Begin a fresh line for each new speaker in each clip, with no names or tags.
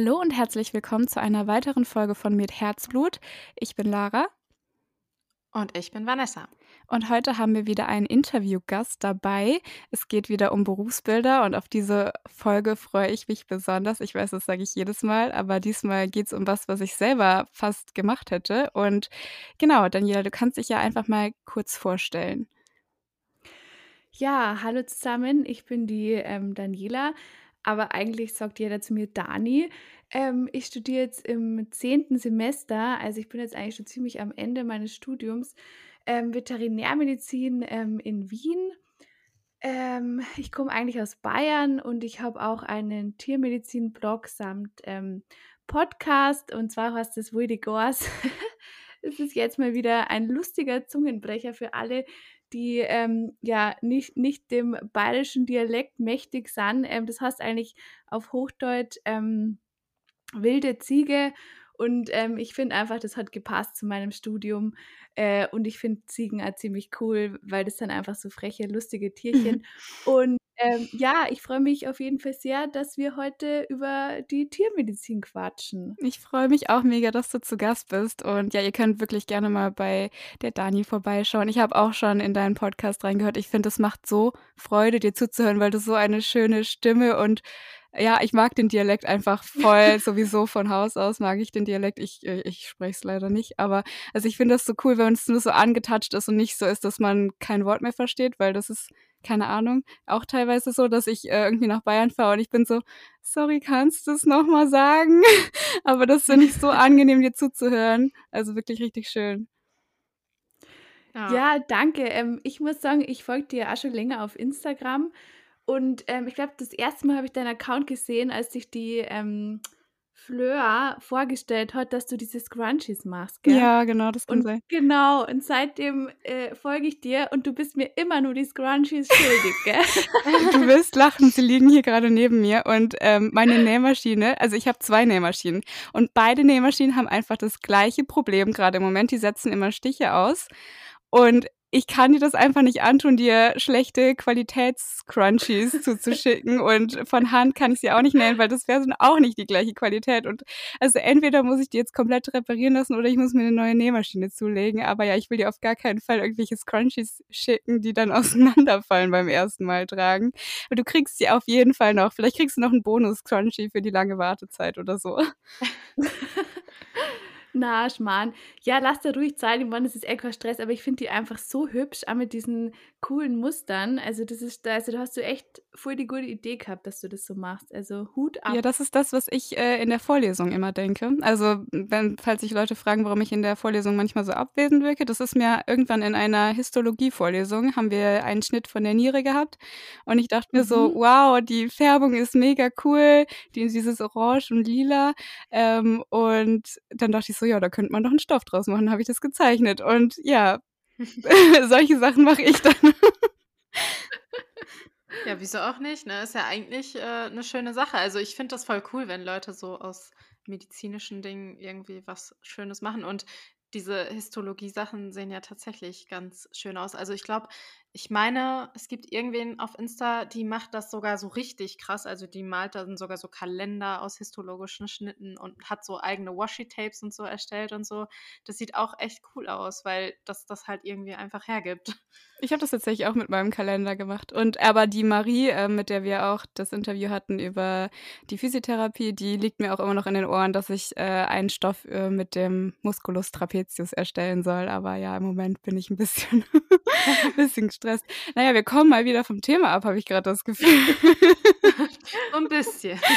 Hallo und herzlich willkommen zu einer weiteren Folge von Mit Herzblut. Ich bin Lara.
Und ich bin Vanessa.
Und heute haben wir wieder einen Interviewgast dabei. Es geht wieder um Berufsbilder und auf diese Folge freue ich mich besonders. Ich weiß, das sage ich jedes Mal, aber diesmal geht es um was, was ich selber fast gemacht hätte. Und genau, Daniela, du kannst dich ja einfach mal kurz vorstellen.
Ja, hallo zusammen, ich bin die ähm, Daniela aber eigentlich sagt jeder zu mir Dani. Ähm, ich studiere jetzt im zehnten Semester, also ich bin jetzt eigentlich schon ziemlich am Ende meines Studiums, ähm, Veterinärmedizin ähm, in Wien. Ähm, ich komme eigentlich aus Bayern und ich habe auch einen Tiermedizin-Blog samt ähm, Podcast und zwar heißt es Wilde Gors. Es ist jetzt mal wieder ein lustiger Zungenbrecher für alle, die ähm, ja nicht, nicht dem bayerischen Dialekt mächtig sind. Ähm, das heißt eigentlich auf Hochdeutsch ähm, wilde Ziege. Und ähm, ich finde einfach, das hat gepasst zu meinem Studium. Äh, und ich finde Ziegen auch ziemlich cool, weil das dann einfach so freche, lustige Tierchen. und ähm, ja, ich freue mich auf jeden Fall sehr, dass wir heute über die Tiermedizin quatschen.
Ich freue mich auch mega, dass du zu Gast bist. Und ja, ihr könnt wirklich gerne mal bei der Dani vorbeischauen. Ich habe auch schon in deinen Podcast reingehört. Ich finde, es macht so Freude, dir zuzuhören, weil du so eine schöne Stimme und ja, ich mag den Dialekt einfach voll. Sowieso von Haus aus mag ich den Dialekt. Ich, äh, ich spreche es leider nicht. Aber also ich finde das so cool, wenn es nur so angetatscht ist und nicht so ist, dass man kein Wort mehr versteht, weil das ist keine Ahnung, auch teilweise so, dass ich äh, irgendwie nach Bayern fahre und ich bin so, sorry, kannst du es nochmal sagen? Aber das finde ich so angenehm, dir zuzuhören. Also wirklich richtig schön.
Ja, ja danke. Ähm, ich muss sagen, ich folge dir auch schon länger auf Instagram. Und ähm, ich glaube, das erste Mal habe ich deinen Account gesehen, als ich die ähm, Fleur vorgestellt hat, dass du diese Scrunchies machst,
gell? Ja, genau, das kann
und
sein.
Genau, und seitdem äh, folge ich dir und du bist mir immer nur die Scrunchies schuldig, gell?
du wirst lachen, sie liegen hier gerade neben mir und ähm, meine Nähmaschine, also ich habe zwei Nähmaschinen und beide Nähmaschinen haben einfach das gleiche Problem gerade im Moment, die setzen immer Stiche aus und ich kann dir das einfach nicht antun, dir schlechte Qualitätscrunchies zuzuschicken und von Hand kann ich sie auch nicht nennen, weil das wäre auch nicht die gleiche Qualität und also entweder muss ich die jetzt komplett reparieren lassen oder ich muss mir eine neue Nähmaschine zulegen, aber ja, ich will dir auf gar keinen Fall irgendwelche Scrunchies schicken, die dann auseinanderfallen beim ersten Mal tragen. Aber du kriegst sie auf jeden Fall noch. Vielleicht kriegst du noch einen Bonus-Scrunchie für die lange Wartezeit oder so.
Na, Schmarrn. Ja, lass dir ruhig Zeit. Ich meine, das ist eh kein Stress, aber ich finde die einfach so hübsch, auch mit diesen coolen Mustern. Also, das ist, also da hast du echt voll die gute Idee gehabt, dass du das so machst. Also, Hut ab.
Ja, das ist das, was ich äh, in der Vorlesung immer denke. Also, wenn, falls sich Leute fragen, warum ich in der Vorlesung manchmal so abwesend wirke, das ist mir irgendwann in einer Histologie-Vorlesung, haben wir einen Schnitt von der Niere gehabt. Und ich dachte mir mhm. so, wow, die Färbung ist mega cool, die, dieses Orange und Lila. Ähm, und dann dachte ich so, ja, da könnte man doch einen Stoff draus machen, habe ich das gezeichnet. Und ja, solche Sachen mache ich dann.
Ja, wieso auch nicht? Ne? Ist ja eigentlich äh, eine schöne Sache. Also ich finde das voll cool, wenn Leute so aus medizinischen Dingen irgendwie was Schönes machen. Und diese Histologie-Sachen sehen ja tatsächlich ganz schön aus. Also ich glaube, ich meine, es gibt irgendwen auf Insta, die macht das sogar so richtig krass. Also die malt dann sogar so Kalender aus histologischen Schnitten und hat so eigene Washi-Tapes und so erstellt und so. Das sieht auch echt cool aus, weil das das halt irgendwie einfach hergibt.
Ich habe das tatsächlich auch mit meinem Kalender gemacht. Und aber die Marie, äh, mit der wir auch das Interview hatten über die Physiotherapie, die liegt mir auch immer noch in den Ohren, dass ich äh, einen Stoff äh, mit dem Musculus trapezius erstellen soll. Aber ja, im Moment bin ich ein bisschen, bisschen gestresst. Naja, wir kommen mal wieder vom Thema ab, habe ich gerade das Gefühl.
so ein bisschen.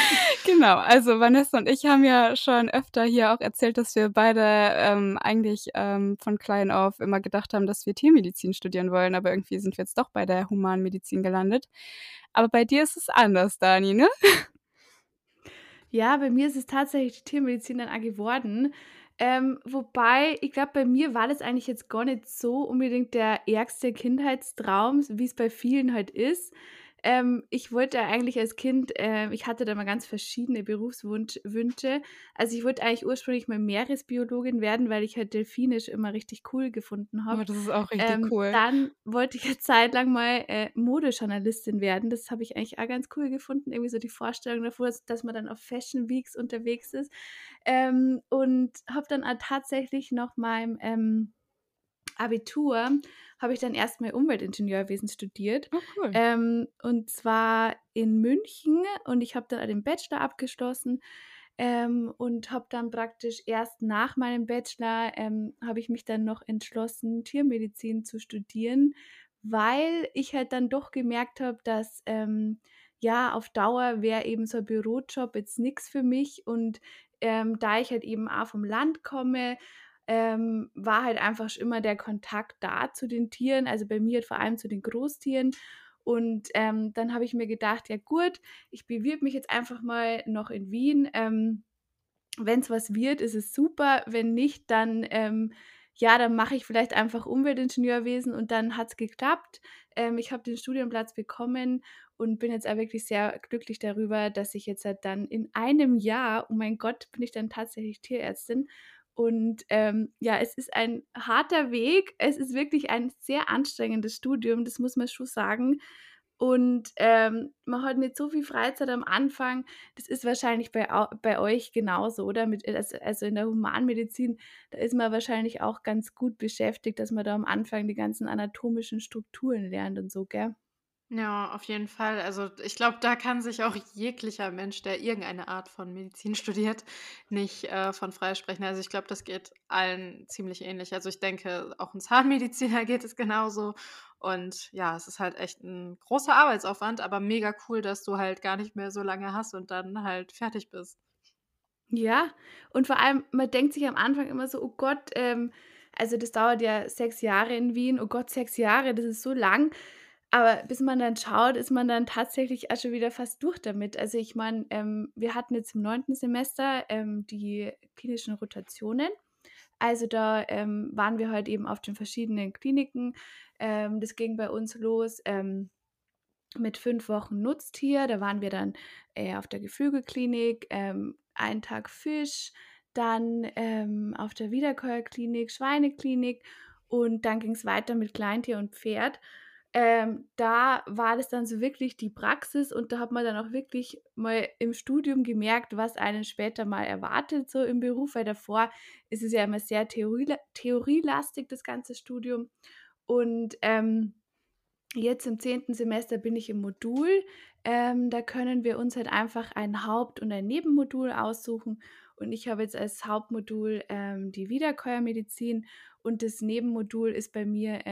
Genau, also Vanessa und ich haben ja schon öfter hier auch erzählt, dass wir beide ähm, eigentlich ähm, von klein auf immer gedacht haben, dass wir Tiermedizin studieren wollen, aber irgendwie sind wir jetzt doch bei der Humanmedizin gelandet. Aber bei dir ist es anders, Dani, ne?
Ja, bei mir ist es tatsächlich die Tiermedizin dann auch geworden. Ähm, wobei, ich glaube, bei mir war das eigentlich jetzt gar nicht so unbedingt der ärgste Kindheitstraum, wie es bei vielen halt ist. Ähm, ich wollte eigentlich als Kind, äh, ich hatte da mal ganz verschiedene Berufswünsche. Also ich wollte eigentlich ursprünglich mal Meeresbiologin werden, weil ich halt Delfinisch immer richtig cool gefunden habe.
Oh, das ist auch richtig ähm, cool.
Dann wollte ich eine Zeit lang mal äh, Modejournalistin werden. Das habe ich eigentlich auch ganz cool gefunden. Irgendwie so die Vorstellung davor, dass, dass man dann auf Fashion Weeks unterwegs ist. Ähm, und habe dann tatsächlich noch meinem ähm, Abitur habe ich dann erstmal Umweltingenieurwesen studiert.
Oh, cool.
Ähm, und zwar in München und ich habe dann den Bachelor abgeschlossen ähm, und habe dann praktisch erst nach meinem Bachelor ähm, habe ich mich dann noch entschlossen, Tiermedizin zu studieren, weil ich halt dann doch gemerkt habe, dass ähm, ja auf Dauer wäre eben so ein Bürojob jetzt nichts für mich und ähm, da ich halt eben auch vom Land komme, ähm, war halt einfach immer der Kontakt da zu den Tieren, also bei mir vor allem zu den Großtieren. Und ähm, dann habe ich mir gedacht, ja gut, ich bewirbe mich jetzt einfach mal noch in Wien. Ähm, Wenn es was wird, ist es super. Wenn nicht, dann ähm, ja, dann mache ich vielleicht einfach Umweltingenieurwesen und dann hat es geklappt. Ähm, ich habe den Studienplatz bekommen und bin jetzt auch wirklich sehr glücklich darüber, dass ich jetzt halt dann in einem Jahr, oh mein Gott, bin ich dann tatsächlich Tierärztin und ähm, ja, es ist ein harter Weg. Es ist wirklich ein sehr anstrengendes Studium, das muss man schon sagen. Und ähm, man hat nicht so viel Freizeit am Anfang. Das ist wahrscheinlich bei, bei euch genauso, oder? Mit, also in der Humanmedizin, da ist man wahrscheinlich auch ganz gut beschäftigt, dass man da am Anfang die ganzen anatomischen Strukturen lernt und so, gell?
Ja, auf jeden Fall. Also ich glaube, da kann sich auch jeglicher Mensch, der irgendeine Art von Medizin studiert, nicht äh, von freisprechen. Also ich glaube, das geht allen ziemlich ähnlich. Also ich denke, auch ein Zahnmediziner geht es genauso. Und ja, es ist halt echt ein großer Arbeitsaufwand, aber mega cool, dass du halt gar nicht mehr so lange hast und dann halt fertig bist.
Ja, und vor allem, man denkt sich am Anfang immer so, oh Gott, ähm, also das dauert ja sechs Jahre in Wien, oh Gott, sechs Jahre, das ist so lang. Aber bis man dann schaut, ist man dann tatsächlich auch schon wieder fast durch damit. Also ich meine, ähm, wir hatten jetzt im neunten Semester ähm, die klinischen Rotationen. Also da ähm, waren wir halt eben auf den verschiedenen Kliniken. Ähm, das ging bei uns los ähm, mit fünf Wochen Nutztier. Da waren wir dann äh, auf der Geflügelklinik, ähm, einen Tag Fisch, dann auf der Wiederkäuerklinik, Schweineklinik und dann ging es weiter mit Kleintier und Pferd ähm, da war das dann so wirklich die Praxis und da hat man dann auch wirklich mal im Studium gemerkt, was einen später mal erwartet, so im Beruf, weil davor ist es ja immer sehr Theorie, theorielastig, das ganze Studium. Und ähm, jetzt im zehnten Semester bin ich im Modul. Ähm, da können wir uns halt einfach ein Haupt- und ein Nebenmodul aussuchen. Und ich habe jetzt als Hauptmodul ähm, die Wiederkäuermedizin und das Nebenmodul ist bei mir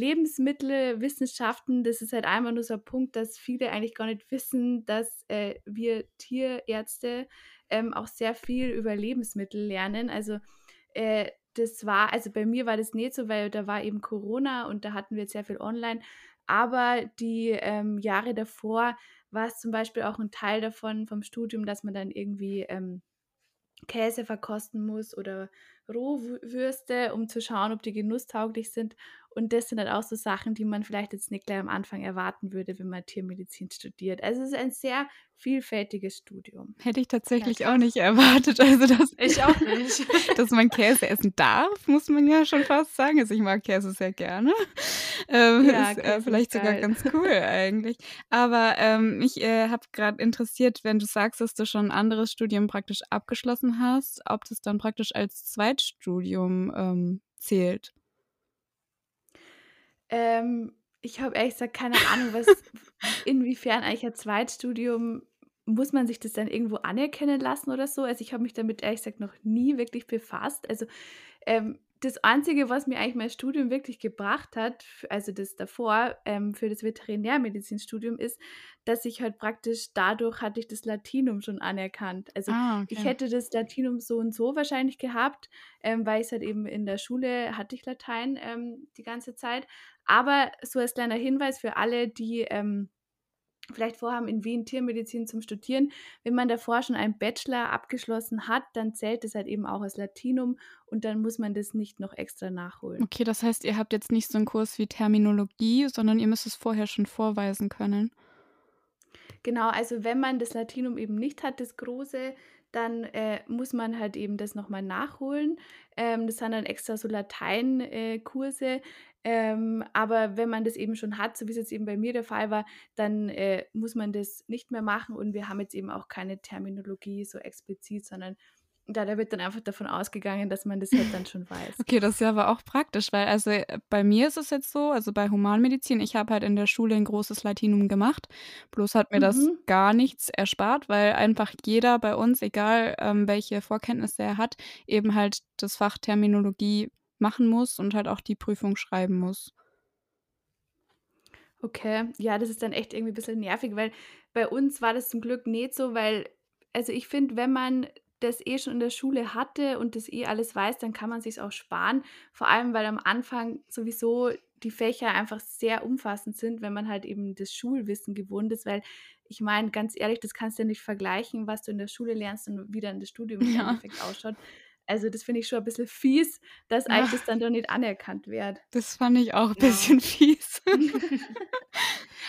ähm, Lebensmittel, Wissenschaften, das ist halt einfach nur so ein Punkt, dass viele eigentlich gar nicht wissen, dass äh, wir Tierärzte ähm, auch sehr viel über Lebensmittel lernen. Also äh, das war, also bei mir war das nicht so, weil da war eben Corona und da hatten wir sehr viel online. Aber die ähm, Jahre davor war es zum Beispiel auch ein Teil davon vom Studium, dass man dann irgendwie ähm, Käse verkosten muss oder Rohwürste, um zu schauen, ob die genusstauglich sind. Und das sind halt auch so Sachen, die man vielleicht jetzt nicht gleich am Anfang erwarten würde, wenn man Tiermedizin studiert. Also es ist ein sehr vielfältiges Studium.
Hätte ich tatsächlich ja, auch nicht erwartet. Also dass,
ich auch nicht.
dass man Käse essen darf, muss man ja schon fast sagen. Also ich mag Käse sehr gerne. Ähm, ja, ist äh, vielleicht sogar ganz cool eigentlich. Aber ähm, mich äh, hat gerade interessiert, wenn du sagst, dass du schon ein anderes Studium praktisch abgeschlossen hast, ob das dann praktisch als Zweitstudium ähm, zählt.
Ähm, ich habe ehrlich gesagt keine Ahnung, was inwiefern eigentlich ein Zweitstudium muss man sich das dann irgendwo anerkennen lassen oder so? Also ich habe mich damit ehrlich gesagt noch nie wirklich befasst. Also ähm, das Einzige, was mir eigentlich mein Studium wirklich gebracht hat, also das davor ähm, für das Veterinärmedizinstudium, ist, dass ich halt praktisch dadurch hatte ich das Latinum schon anerkannt. Also ah, okay. ich hätte das Latinum so und so wahrscheinlich gehabt, ähm, weil ich halt eben in der Schule hatte ich Latein ähm, die ganze Zeit. Aber so als kleiner Hinweis für alle, die ähm, vielleicht vorhaben, in Wien Tiermedizin zum Studieren, wenn man davor schon einen Bachelor abgeschlossen hat, dann zählt es halt eben auch als Latinum und dann muss man das nicht noch extra nachholen.
Okay, das heißt, ihr habt jetzt nicht so einen Kurs wie Terminologie, sondern ihr müsst es vorher schon vorweisen können.
Genau, also wenn man das Latinum eben nicht hat, das große, dann äh, muss man halt eben das nochmal nachholen. Ähm, das sind dann extra so Lateinkurse. Äh, ähm, aber wenn man das eben schon hat, so wie es jetzt eben bei mir der Fall war, dann äh, muss man das nicht mehr machen und wir haben jetzt eben auch keine Terminologie so explizit, sondern da, da wird dann einfach davon ausgegangen, dass man das halt dann schon weiß.
Okay, das ist ja aber auch praktisch, weil also äh, bei mir ist es jetzt so, also bei Humanmedizin, ich habe halt in der Schule ein großes Latinum gemacht, bloß hat mir mhm. das gar nichts erspart, weil einfach jeder bei uns, egal ähm, welche Vorkenntnisse er hat, eben halt das Fach Terminologie machen muss und halt auch die Prüfung schreiben muss.
Okay, ja, das ist dann echt irgendwie ein bisschen nervig, weil bei uns war das zum Glück nicht so, weil, also ich finde, wenn man das eh schon in der Schule hatte und das eh alles weiß, dann kann man sich auch sparen. Vor allem, weil am Anfang sowieso die Fächer einfach sehr umfassend sind, wenn man halt eben das Schulwissen gewohnt ist, weil ich meine, ganz ehrlich, das kannst du ja nicht vergleichen, was du in der Schule lernst und wie dann das Studium im ja. Endeffekt ausschaut. Also das finde ich schon ein bisschen fies, dass ja. eigentlich das dann doch nicht anerkannt wird.
Das fand ich auch ein ja. bisschen fies.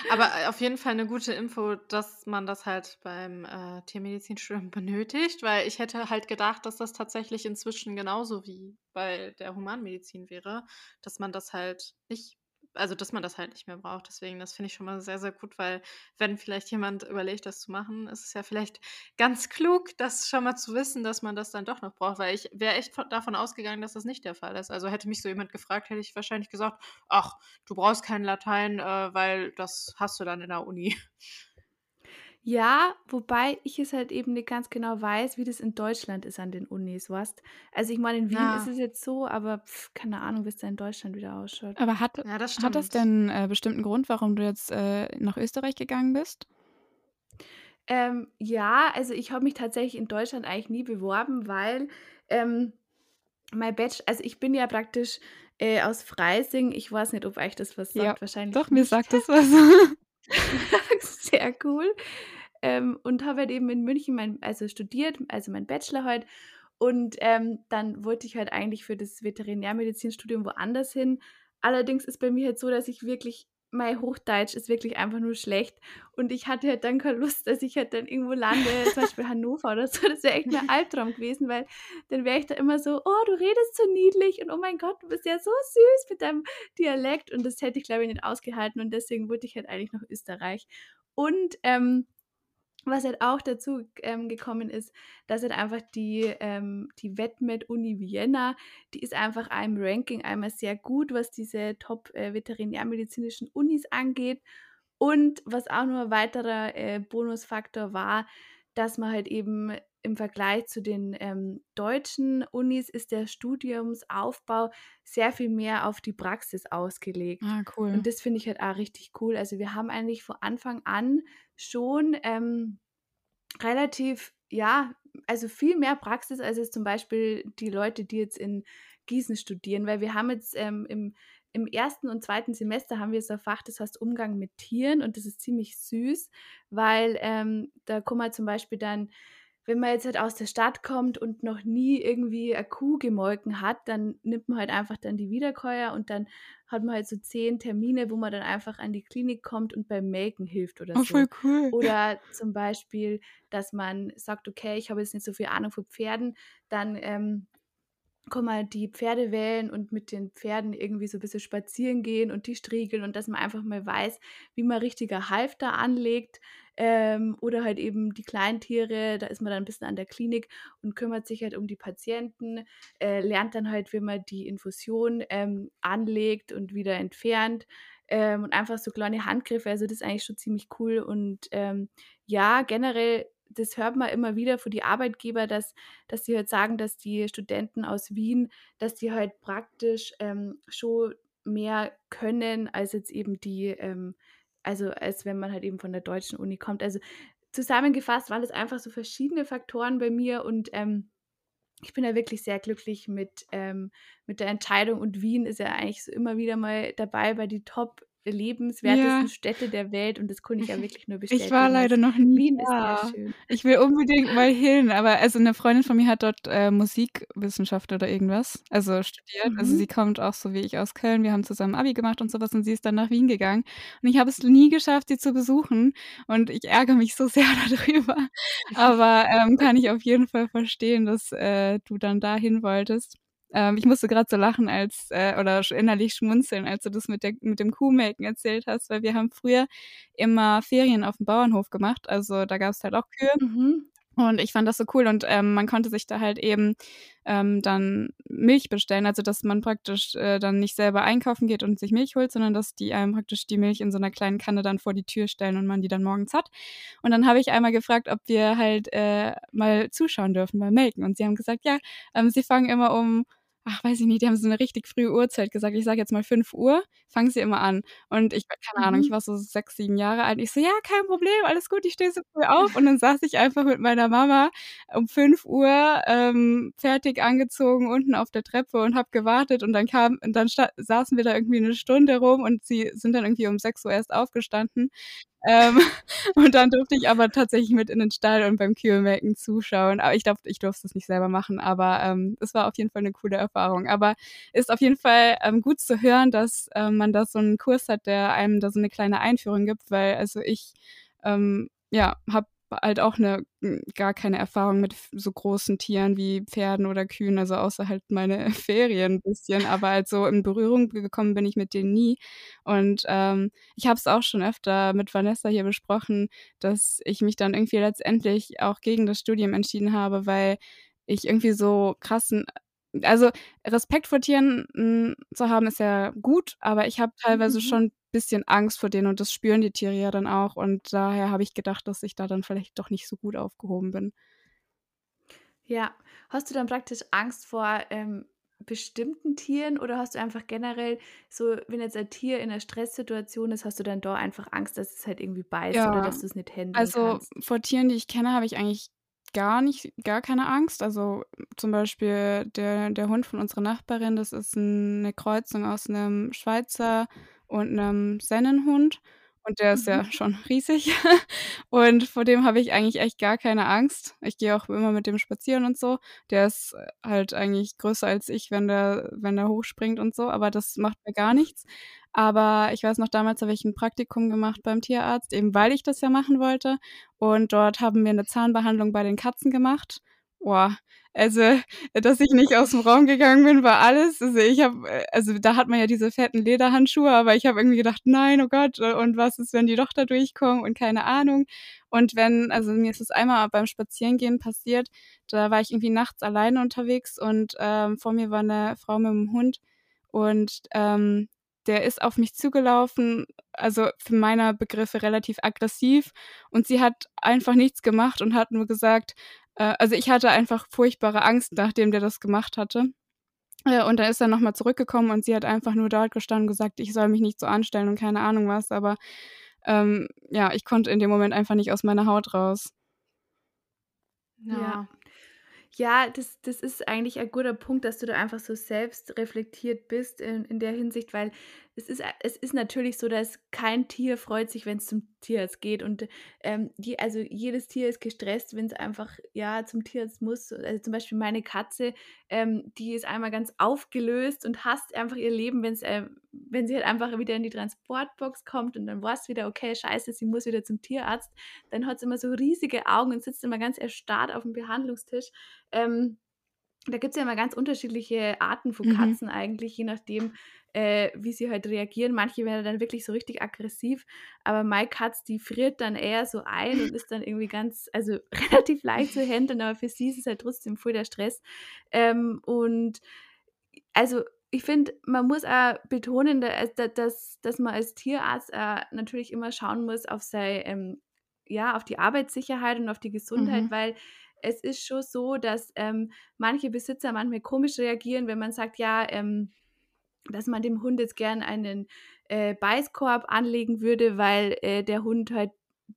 Aber äh, auf jeden Fall eine gute Info, dass man das halt beim äh, Tiermedizinstudium benötigt, weil ich hätte halt gedacht, dass das tatsächlich inzwischen genauso wie bei der Humanmedizin wäre, dass man das halt nicht also dass man das halt nicht mehr braucht. Deswegen, das finde ich schon mal sehr, sehr gut, weil wenn vielleicht jemand überlegt, das zu machen, ist es ja vielleicht ganz klug, das schon mal zu wissen, dass man das dann doch noch braucht, weil ich wäre echt davon ausgegangen, dass das nicht der Fall ist. Also hätte mich so jemand gefragt, hätte ich wahrscheinlich gesagt, ach, du brauchst kein Latein, äh, weil das hast du dann in der Uni.
Ja, wobei ich es halt eben nicht ganz genau weiß, wie das in Deutschland ist an den Unis, weißt? Also ich meine, in Wien Ja. ist es jetzt so, aber pf, keine Ahnung, wie es da in Deutschland wieder ausschaut.
Aber hat, Ja, das hat das denn äh, bestimmten Grund, warum du jetzt äh, nach Österreich gegangen bist?
Ähm, ja, also ich habe mich tatsächlich in Deutschland eigentlich nie beworben, weil ähm, mein Bachelor, also ich bin ja praktisch äh, aus Freising. Ich weiß nicht, ob euch das was
Ja,
sagt, wahrscheinlich
doch, mir sagt das was.
Sehr cool. Ähm, und habe halt eben in München mein, also studiert, also mein Bachelor halt. Und ähm, dann wollte ich halt eigentlich für das Veterinärmedizinstudium woanders hin. Allerdings ist bei mir halt so, dass ich wirklich, mein Hochdeutsch ist wirklich einfach nur schlecht. Und ich hatte halt dann keine Lust, dass ich halt dann irgendwo lande, zum Beispiel Hannover oder so. Das wäre echt ein Albtraum gewesen, weil dann wäre ich da immer so, oh, du redest so niedlich und oh mein Gott, du bist ja so süß mit deinem Dialekt. Und das hätte ich, glaube ich, nicht ausgehalten. Und deswegen wollte ich halt eigentlich nach Österreich. Und ähm, was halt auch dazu ähm, gekommen ist, dass halt einfach die, ähm, die Vetmed-Uni Vienna, die ist einfach einem Ranking einmal sehr gut, was diese top-veterinärmedizinischen äh, Unis angeht. Und was auch nur ein weiterer äh, Bonusfaktor war, dass man halt eben im Vergleich zu den ähm, deutschen Unis ist der Studiumsaufbau sehr viel mehr auf die Praxis ausgelegt.
Ah, cool.
Und das finde ich halt auch richtig cool. Also wir haben eigentlich von Anfang an schon ähm, relativ, ja, also viel mehr Praxis als jetzt zum Beispiel die Leute, die jetzt in Gießen studieren, weil wir haben jetzt ähm, im, im ersten und zweiten Semester haben wir so ein Fach, das heißt Umgang mit Tieren und das ist ziemlich süß, weil ähm, da kommen wir zum Beispiel dann wenn man jetzt halt aus der Stadt kommt und noch nie irgendwie eine Kuh gemolken hat, dann nimmt man halt einfach dann die Wiederkäuer und dann hat man halt so zehn Termine, wo man dann einfach an die Klinik kommt und beim Melken hilft oder
oh,
so.
Voll cool.
Oder zum Beispiel, dass man sagt, okay, ich habe jetzt nicht so viel Ahnung von Pferden, dann ähm, kann man die Pferde wählen und mit den Pferden irgendwie so ein bisschen spazieren gehen und die striegeln und dass man einfach mal weiß, wie man richtiger Halfter anlegt ähm, oder halt eben die Kleintiere, da ist man dann ein bisschen an der Klinik und kümmert sich halt um die Patienten, äh, lernt dann halt, wie man die Infusion ähm, anlegt und wieder entfernt ähm, und einfach so kleine Handgriffe, also das ist eigentlich schon ziemlich cool und ähm, ja, generell das hört man immer wieder von die Arbeitgeber, dass, dass sie halt sagen, dass die Studenten aus Wien, dass die halt praktisch ähm, schon mehr können als jetzt eben die, ähm, also als wenn man halt eben von der deutschen Uni kommt. Also zusammengefasst waren das einfach so verschiedene Faktoren bei mir und ähm, ich bin ja wirklich sehr glücklich mit, ähm, mit der Entscheidung und Wien ist ja eigentlich so immer wieder mal dabei bei die Top lebenswertesten ja. Städte der Welt und das konnte ich ja wirklich nur bestätigen.
Ich war leider noch nie Wien da. ist sehr schön. Ich will unbedingt mal hin, aber also eine Freundin von mir hat dort äh, Musikwissenschaft oder irgendwas, also studiert. Also mhm. Also sie kommt auch so wie ich aus Köln. Wir haben zusammen Abi gemacht und sowas und sie ist dann nach Wien gegangen und ich habe es nie geschafft, sie zu besuchen und ich ärgere mich so sehr darüber. Aber ähm, kann ich auf jeden Fall verstehen, dass äh, du dann dahin wolltest. Ähm, ich musste gerade so lachen als äh, oder innerlich schmunzeln, als du das mit, der, mit dem Kuhmelken erzählt hast, weil wir haben früher immer Ferien auf dem Bauernhof gemacht. Also da gab es halt auch Kühe. Mhm. Und ich fand das so cool und ähm, man konnte sich da halt eben ähm, dann Milch bestellen, also dass man praktisch äh, dann nicht selber einkaufen geht und sich Milch holt, sondern dass die einem praktisch die Milch in so einer kleinen Kanne dann vor die Tür stellen und man die dann morgens hat. Und dann habe ich einmal gefragt, ob wir halt äh, mal zuschauen dürfen beim Melken und sie haben gesagt, ja, ähm, sie fangen immer um ach, weiß ich nicht, die haben so eine richtig frühe Uhrzeit gesagt. Ich sage jetzt mal 5 Uhr, fangen sie immer an. Und ich, keine Ahnung, ich mhm. war so sechs, sieben Jahre alt. Ich so, ja, kein Problem, alles gut, ich stehe so früh auf. Und dann saß ich einfach mit meiner Mama um 5 Uhr ähm, fertig angezogen unten auf der Treppe und habe gewartet. Und dann kam, und dann saßen wir da irgendwie eine Stunde rum und sie sind dann irgendwie um 6 Uhr erst aufgestanden. Ähm, und dann durfte ich aber tatsächlich mit in den Stall und beim Kühlmelken zuschauen. Aber ich glaube, ich durfte es nicht selber machen, aber ähm, es war auf jeden Fall eine coole Erfahrung. Aber ist auf jeden Fall ähm, gut zu hören, dass ähm, man da so einen Kurs hat, der einem da so eine kleine Einführung gibt, weil also ich ähm, ja, habe halt auch eine gar keine Erfahrung mit so großen Tieren wie Pferden oder Kühen, also außer halt meine Ferien ein bisschen, aber halt so in Berührung gekommen bin ich mit denen nie. Und ähm, ich habe es auch schon öfter mit Vanessa hier besprochen, dass ich mich dann irgendwie letztendlich auch gegen das Studium entschieden habe, weil ich irgendwie so krassen also Respekt vor Tieren hm, zu haben ist ja gut, aber ich habe teilweise mhm. schon bisschen Angst vor denen und das spüren die Tiere ja dann auch und daher habe ich gedacht, dass ich da dann vielleicht doch nicht so gut aufgehoben bin.
Ja, hast du dann praktisch Angst vor ähm, bestimmten Tieren oder hast du einfach generell so, wenn jetzt ein Tier in einer Stresssituation ist, hast du dann da einfach Angst, dass es halt irgendwie beißt ja. oder dass du es nicht handeln
also,
kannst?
Also vor Tieren, die ich kenne, habe ich eigentlich gar nicht, gar keine Angst. Also zum Beispiel der, der Hund von unserer Nachbarin, das ist eine Kreuzung aus einem Schweizer und einem Sennenhund. Und der ist ja mhm. schon riesig. Und vor dem habe ich eigentlich echt gar keine Angst. Ich gehe auch immer mit dem spazieren und so. Der ist äh, halt eigentlich größer als ich, wenn der, wenn der hochspringt und so, aber das macht mir gar nichts. Aber ich weiß noch, damals habe ich ein Praktikum gemacht beim Tierarzt, eben weil ich das ja machen wollte. Und dort haben wir eine Zahnbehandlung bei den Katzen gemacht. Boah, also, dass ich nicht aus dem Raum gegangen bin, war alles. Also ich habe, äh, also da hat man ja diese fetten Lederhandschuhe, aber ich habe irgendwie gedacht, nein, oh Gott, äh, und was ist, wenn die doch da durchkommen und keine Ahnung. Und wenn, also mir ist es einmal beim Spazierengehen passiert, da war ich irgendwie nachts alleine unterwegs und ähm, vor mir war eine Frau mit einem Hund und ähm, der ist auf mich zugelaufen, also für meine Begriffe relativ aggressiv und sie hat einfach nichts gemacht und hat nur gesagt, äh, also ich hatte einfach furchtbare Angst, nachdem der das gemacht hatte. Äh, und dann ist er nochmal zurückgekommen und sie hat einfach nur dort gestanden und gesagt, ich soll mich nicht so anstellen und keine Ahnung was. Aber ähm, ja, ich konnte in dem Moment einfach nicht aus meiner Haut raus.
Ja. Ja, das, das ist eigentlich ein guter Punkt, dass du da einfach so selbst reflektiert bist in, in der Hinsicht, weil es ist, es ist natürlich so, dass kein Tier freut sich, wenn es zum Tierarzt geht. Und ähm, die, also jedes Tier ist gestresst, wenn es einfach ja zum Tierarzt muss. Also zum Beispiel meine Katze, ähm, die ist einmal ganz aufgelöst und hasst einfach ihr Leben, wenn's, äh, wenn sie halt einfach wieder in die Transportbox kommt und dann war es wieder, okay, scheiße, sie muss wieder zum Tierarzt. Dann hat sie immer so riesige Augen und sitzt immer ganz erstarrt auf dem Behandlungstisch. Ähm, da gibt es ja immer ganz unterschiedliche Arten von mhm. Katzen mhm. eigentlich, je nachdem, äh, wie sie halt reagieren. Manche werden dann wirklich so richtig aggressiv, aber My Katz, die friert dann eher so ein und ist dann irgendwie ganz, also relativ leicht zu handeln, aber für sie ist es halt trotzdem voll der Stress. Ähm, und also ich finde, man muss auch betonen, dass, dass, dass man als Tierarzt äh, natürlich immer schauen muss auf sei, ähm, ja, auf die Arbeitssicherheit und auf die Gesundheit, mhm. weil es ist schon so, dass ähm, manche Besitzer manchmal komisch reagieren, wenn man sagt, ja, ähm, dass man dem Hund jetzt gern einen äh, Beißkorb anlegen würde, weil äh, der Hund halt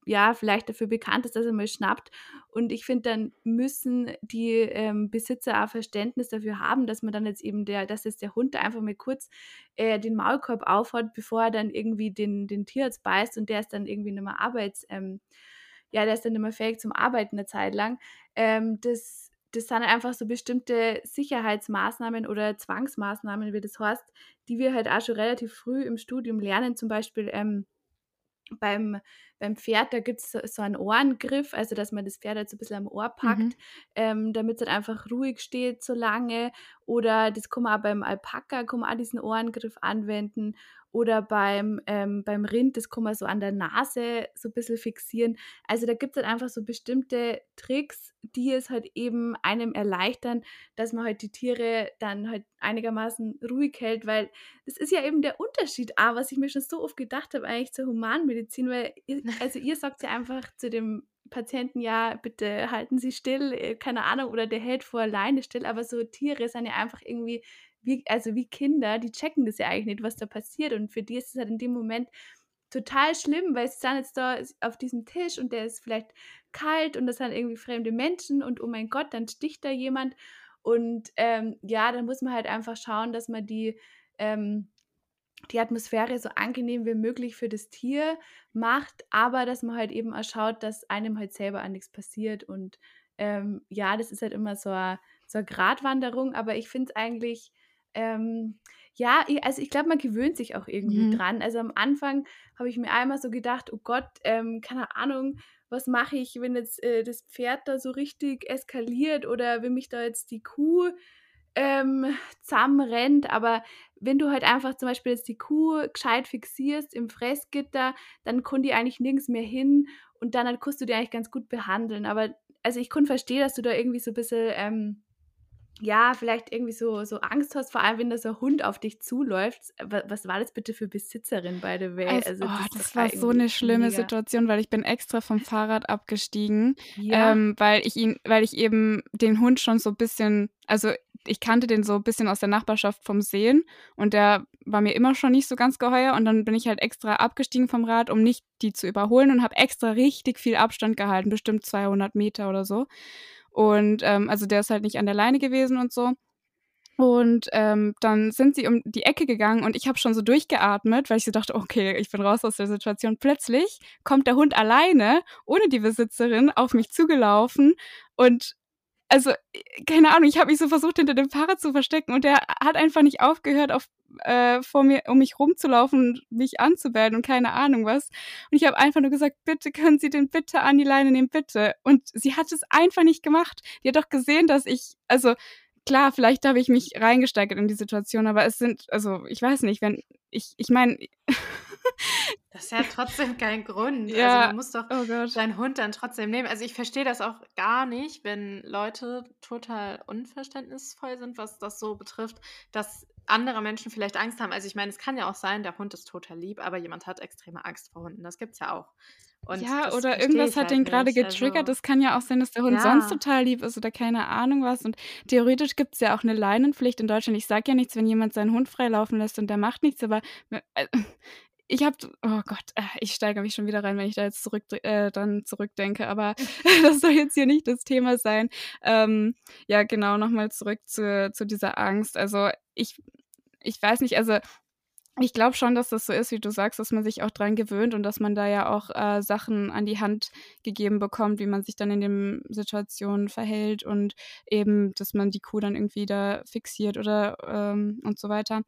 ja, vielleicht dafür bekannt ist, dass er mal schnappt. Und ich finde, dann müssen die ähm, Besitzer auch Verständnis dafür haben, dass man dann jetzt eben der, dass jetzt der Hund einfach mal kurz äh, den Maulkorb aufhat, bevor er dann irgendwie den, den Tierarzt beißt und der ist dann irgendwie nicht mehr Arbeits, ähm, ja, der ist dann mehr fähig zum Arbeiten eine Zeit lang. Ähm, das, das sind einfach so bestimmte Sicherheitsmaßnahmen oder Zwangsmaßnahmen, wie das heißt, die wir halt auch schon relativ früh im Studium lernen. Zum Beispiel ähm, beim, beim Pferd, da gibt es so, so einen Ohrengriff, also dass man das Pferd halt so ein bisschen am Ohr packt, mhm. ähm, damit es halt einfach ruhig steht so lange. Oder das kann man auch beim Alpaka, kann man auch diesen Ohrengriff anwenden. Oder beim, ähm, beim Rind, das kann man so an der Nase so ein bisschen fixieren. Also da gibt es halt einfach so bestimmte Tricks, die es halt eben einem erleichtern, dass man halt die Tiere dann halt einigermaßen ruhig hält, weil das ist ja eben der Unterschied, auch, was ich mir schon so oft gedacht habe, eigentlich zur Humanmedizin, weil, also ihr sagt ja einfach zu dem Patienten, ja, bitte halten Sie still, äh, keine Ahnung, oder der hält vor alleine still, aber so Tiere sind ja einfach irgendwie wie, also wie Kinder, die checken das ja eigentlich nicht, was da passiert. Und für die ist es halt in dem Moment total schlimm, weil sie sind jetzt da auf diesem Tisch und der ist vielleicht kalt und das sind irgendwie fremde Menschen und oh mein Gott, dann sticht da jemand. Und ähm, ja, dann muss man halt einfach schauen, dass man die, ähm, die Atmosphäre so angenehm wie möglich für das Tier macht, aber dass man halt eben auch schaut, dass einem halt selber an nichts passiert. Und ähm, ja, das ist halt immer so eine, so eine Gratwanderung, aber ich finde es eigentlich ähm, ja, also ich glaube, man gewöhnt sich auch irgendwie mhm. dran. Also am Anfang habe ich mir einmal so gedacht, oh Gott, ähm, keine Ahnung, was mache ich, wenn jetzt äh, das Pferd da so richtig eskaliert oder wenn mich da jetzt die Kuh ähm, zusammenrennt. Aber wenn du halt einfach zum Beispiel jetzt die Kuh gescheit fixierst im Fressgitter, dann kann die eigentlich nirgends mehr hin und dann halt kannst du die eigentlich ganz gut behandeln. Aber also ich kann verstehen, dass du da irgendwie so ein bisschen ähm, ja, vielleicht irgendwie so, so Angst hast, vor allem wenn da so ein Hund auf dich zuläuft. Was war das bitte für Besitzerin, by the way?
Also, also oh, das, das war so eine schlimme mega. Situation, weil ich bin extra vom Fahrrad abgestiegen, ja. ähm, weil ich ihn, weil ich eben den Hund schon so ein bisschen, also ich kannte den so ein bisschen aus der Nachbarschaft vom Sehen und der war mir immer schon nicht so ganz geheuer und dann bin ich halt extra abgestiegen vom Rad, um nicht die zu überholen und habe extra richtig viel Abstand gehalten, bestimmt 200 Meter oder so. Und ähm, also der ist halt nicht an der Leine gewesen und so. Und ähm, dann sind sie um die Ecke gegangen und ich habe schon so durchgeatmet, weil ich so dachte, okay, ich bin raus aus der Situation. Plötzlich kommt der Hund alleine, ohne die Besitzerin, auf mich zugelaufen und also, keine Ahnung, ich habe mich so versucht, hinter dem Fahrrad zu verstecken und der hat einfach nicht aufgehört, auf, äh, vor mir, um mich rumzulaufen und mich anzubellen und keine Ahnung was. Und ich habe einfach nur gesagt, bitte können Sie den bitte an die Leine nehmen, bitte. Und sie hat es einfach nicht gemacht. Die hat doch gesehen, dass ich, also klar, vielleicht habe ich mich reingesteigert in die Situation, aber es sind, also ich weiß nicht, wenn ich, ich meine.
das ist ja trotzdem kein Grund. Ja. Also man muss doch oh seinen Hund dann trotzdem nehmen. Also ich verstehe das auch gar nicht, wenn Leute total unverständnisvoll sind, was das so betrifft, dass andere Menschen vielleicht Angst haben. Also ich meine, es kann ja auch sein, der Hund ist total lieb, aber jemand hat extreme Angst vor Hunden. Das gibt es ja auch.
Und ja, oder irgendwas hat halt den gerade getriggert. Also, das kann ja auch sein, dass der Hund ja. sonst total lieb ist oder keine Ahnung was. Und theoretisch gibt es ja auch eine Leinenpflicht in Deutschland. Ich sage ja nichts, wenn jemand seinen Hund freilaufen lässt und der macht nichts, aber äh, ich habe, oh Gott, äh, ich steigere mich schon wieder rein, wenn ich da jetzt zurück, äh, dann zurückdenke, aber das soll jetzt hier nicht das Thema sein. Ähm, ja, genau, nochmal zurück zu, zu dieser Angst. Also ich, ich weiß nicht, also ich glaube schon, dass das so ist, wie du sagst, dass man sich auch dran gewöhnt und dass man da ja auch äh, Sachen an die Hand gegeben bekommt, wie man sich dann in den Situationen verhält und eben, dass man die Kuh dann irgendwie da fixiert oder ähm, und so weiter.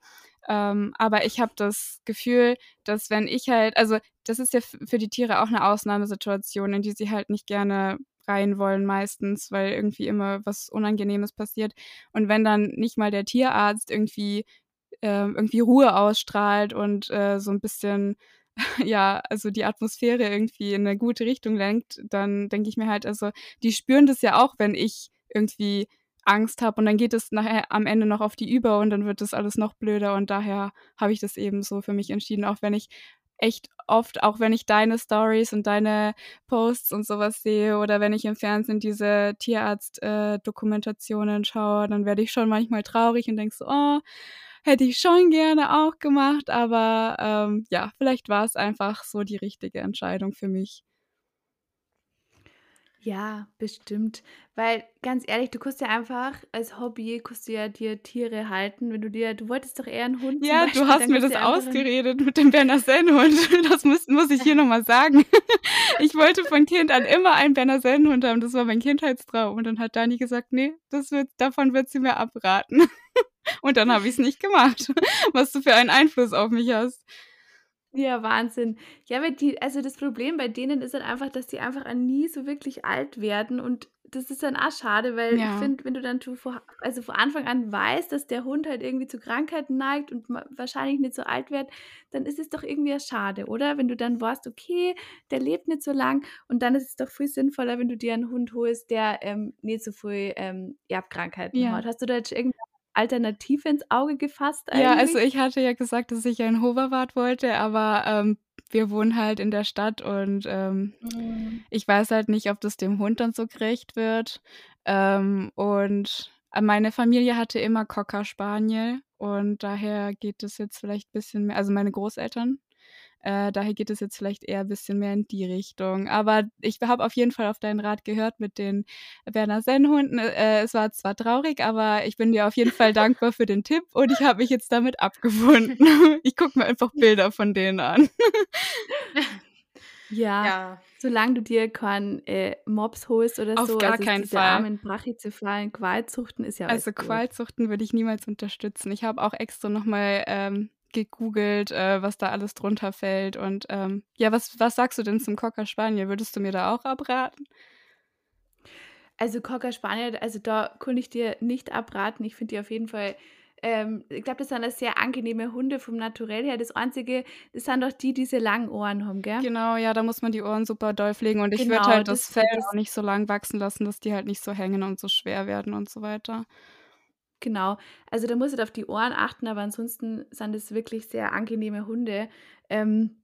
Ähm, aber ich habe das Gefühl, dass wenn ich halt, also das ist ja für die Tiere auch eine Ausnahmesituation, in die sie halt nicht gerne rein wollen meistens, weil irgendwie immer was Unangenehmes passiert. Und wenn dann nicht mal der Tierarzt irgendwie äh, irgendwie Ruhe ausstrahlt und äh, so ein bisschen, ja, also die Atmosphäre irgendwie in eine gute Richtung lenkt, dann denke ich mir halt, also die spüren das ja auch, wenn ich irgendwie Angst habe und dann geht es nachher am Ende noch auf die über und dann wird das alles noch blöder und daher habe ich das eben so für mich entschieden, auch wenn ich echt oft, auch wenn ich deine Stories und deine Posts und sowas sehe oder wenn ich im Fernsehen diese Tierarzt-Dokumentationen äh, schaue, dann werde ich schon manchmal traurig und denke so, oh, hätte ich schon gerne auch gemacht, aber ähm, ja, vielleicht war es einfach so die richtige Entscheidung für mich.
Ja, bestimmt. Weil ganz ehrlich, du kannst ja einfach als Hobby kannst du ja dir Tiere halten, wenn du dir du wolltest doch eher einen Hund
Ja, du
Beispiel,
hast
dann
mir das
du
ausgeredet mit dem Berner Sennhund. Das muss muss ich hier noch mal sagen. Ich wollte von Kind an immer einen Berner Sennenhund haben. Das war mein Kindheitstraum. Und dann hat Dani gesagt: „Ne, das wird davon wird sie mir abraten.“ Und dann habe ich's nicht gemacht. Was du für einen Einfluss auf mich hast.
Ja, Wahnsinn. Ja, weil die also das Problem bei denen ist halt einfach, dass die einfach nie so wirklich alt werden und das ist dann auch schade, weil ich
Ja.
finde, wenn du dann vor also von Anfang an weißt, dass der Hund halt irgendwie zu Krankheiten neigt und wahrscheinlich nicht so alt wird, dann ist es doch irgendwie schade, oder? Wenn du dann weißt, okay, der lebt nicht so lang und dann ist es doch viel sinnvoller, wenn du dir einen Hund holst, der, ähm, nicht so viel, ähm, Erbkrankheiten hat.
Ja.
Hast du da jetzt irgendeine Alternative ins Auge gefasst
Ja, also
eigentlich?
ich hatte ja gesagt, dass ich einen Hoverwart wollte, aber, ähm, wir wohnen halt in der Stadt und, ähm,
Mhm.
ich weiß halt nicht, ob das dem Hund dann so gerecht wird. Ähm, und, äh, meine Familie hatte immer Cocker Spaniel und daher geht es jetzt vielleicht bisschen mehr also meine Großeltern. Äh, daher geht es jetzt vielleicht eher bisschen mehr in die Richtung. Aber ich habe auf jeden Fall auf deinen Rat gehört mit den Berner Sennhunden. Äh, es war zwar traurig, aber ich bin dir auf jeden Fall dankbar für den Tipp und ich habe mich jetzt damit abgefunden. Ich gucke mir einfach Bilder von denen an.
Ja,
Ja.
solange du dir keinen, äh, Mops holst oder
Auf
so,
gar
also
keinen
diese
Fall.
armen brachycephalen Qualzuchten ist ja
Also. Qualzuchten würde ich niemals unterstützen. Ich habe auch extra noch mal, ähm, gegoogelt, äh, was da alles drunter fällt und, ähm ja, was was sagst du denn zum Cocker Spaniel? Würdest du mir da auch abraten?
Also Cocker Spaniel, also da kann ich dir nicht abraten. Ich finde die auf jeden Fall ähm, ich glaube, das sind ja sehr angenehme Hunde vom Naturell her. Das Einzige, das sind doch die, die diese langen Ohren haben, gell?
Genau, ja, da muss man die Ohren super doll pflegen und ich würde
Genau,
halt das
das
Fell
das
auch nicht so lang wachsen lassen, dass die halt nicht so hängen und so schwer werden und so weiter.
Genau. Also, da musst du auf die Ohren achten, aber ansonsten sind es wirklich sehr angenehme Hunde. Ähm,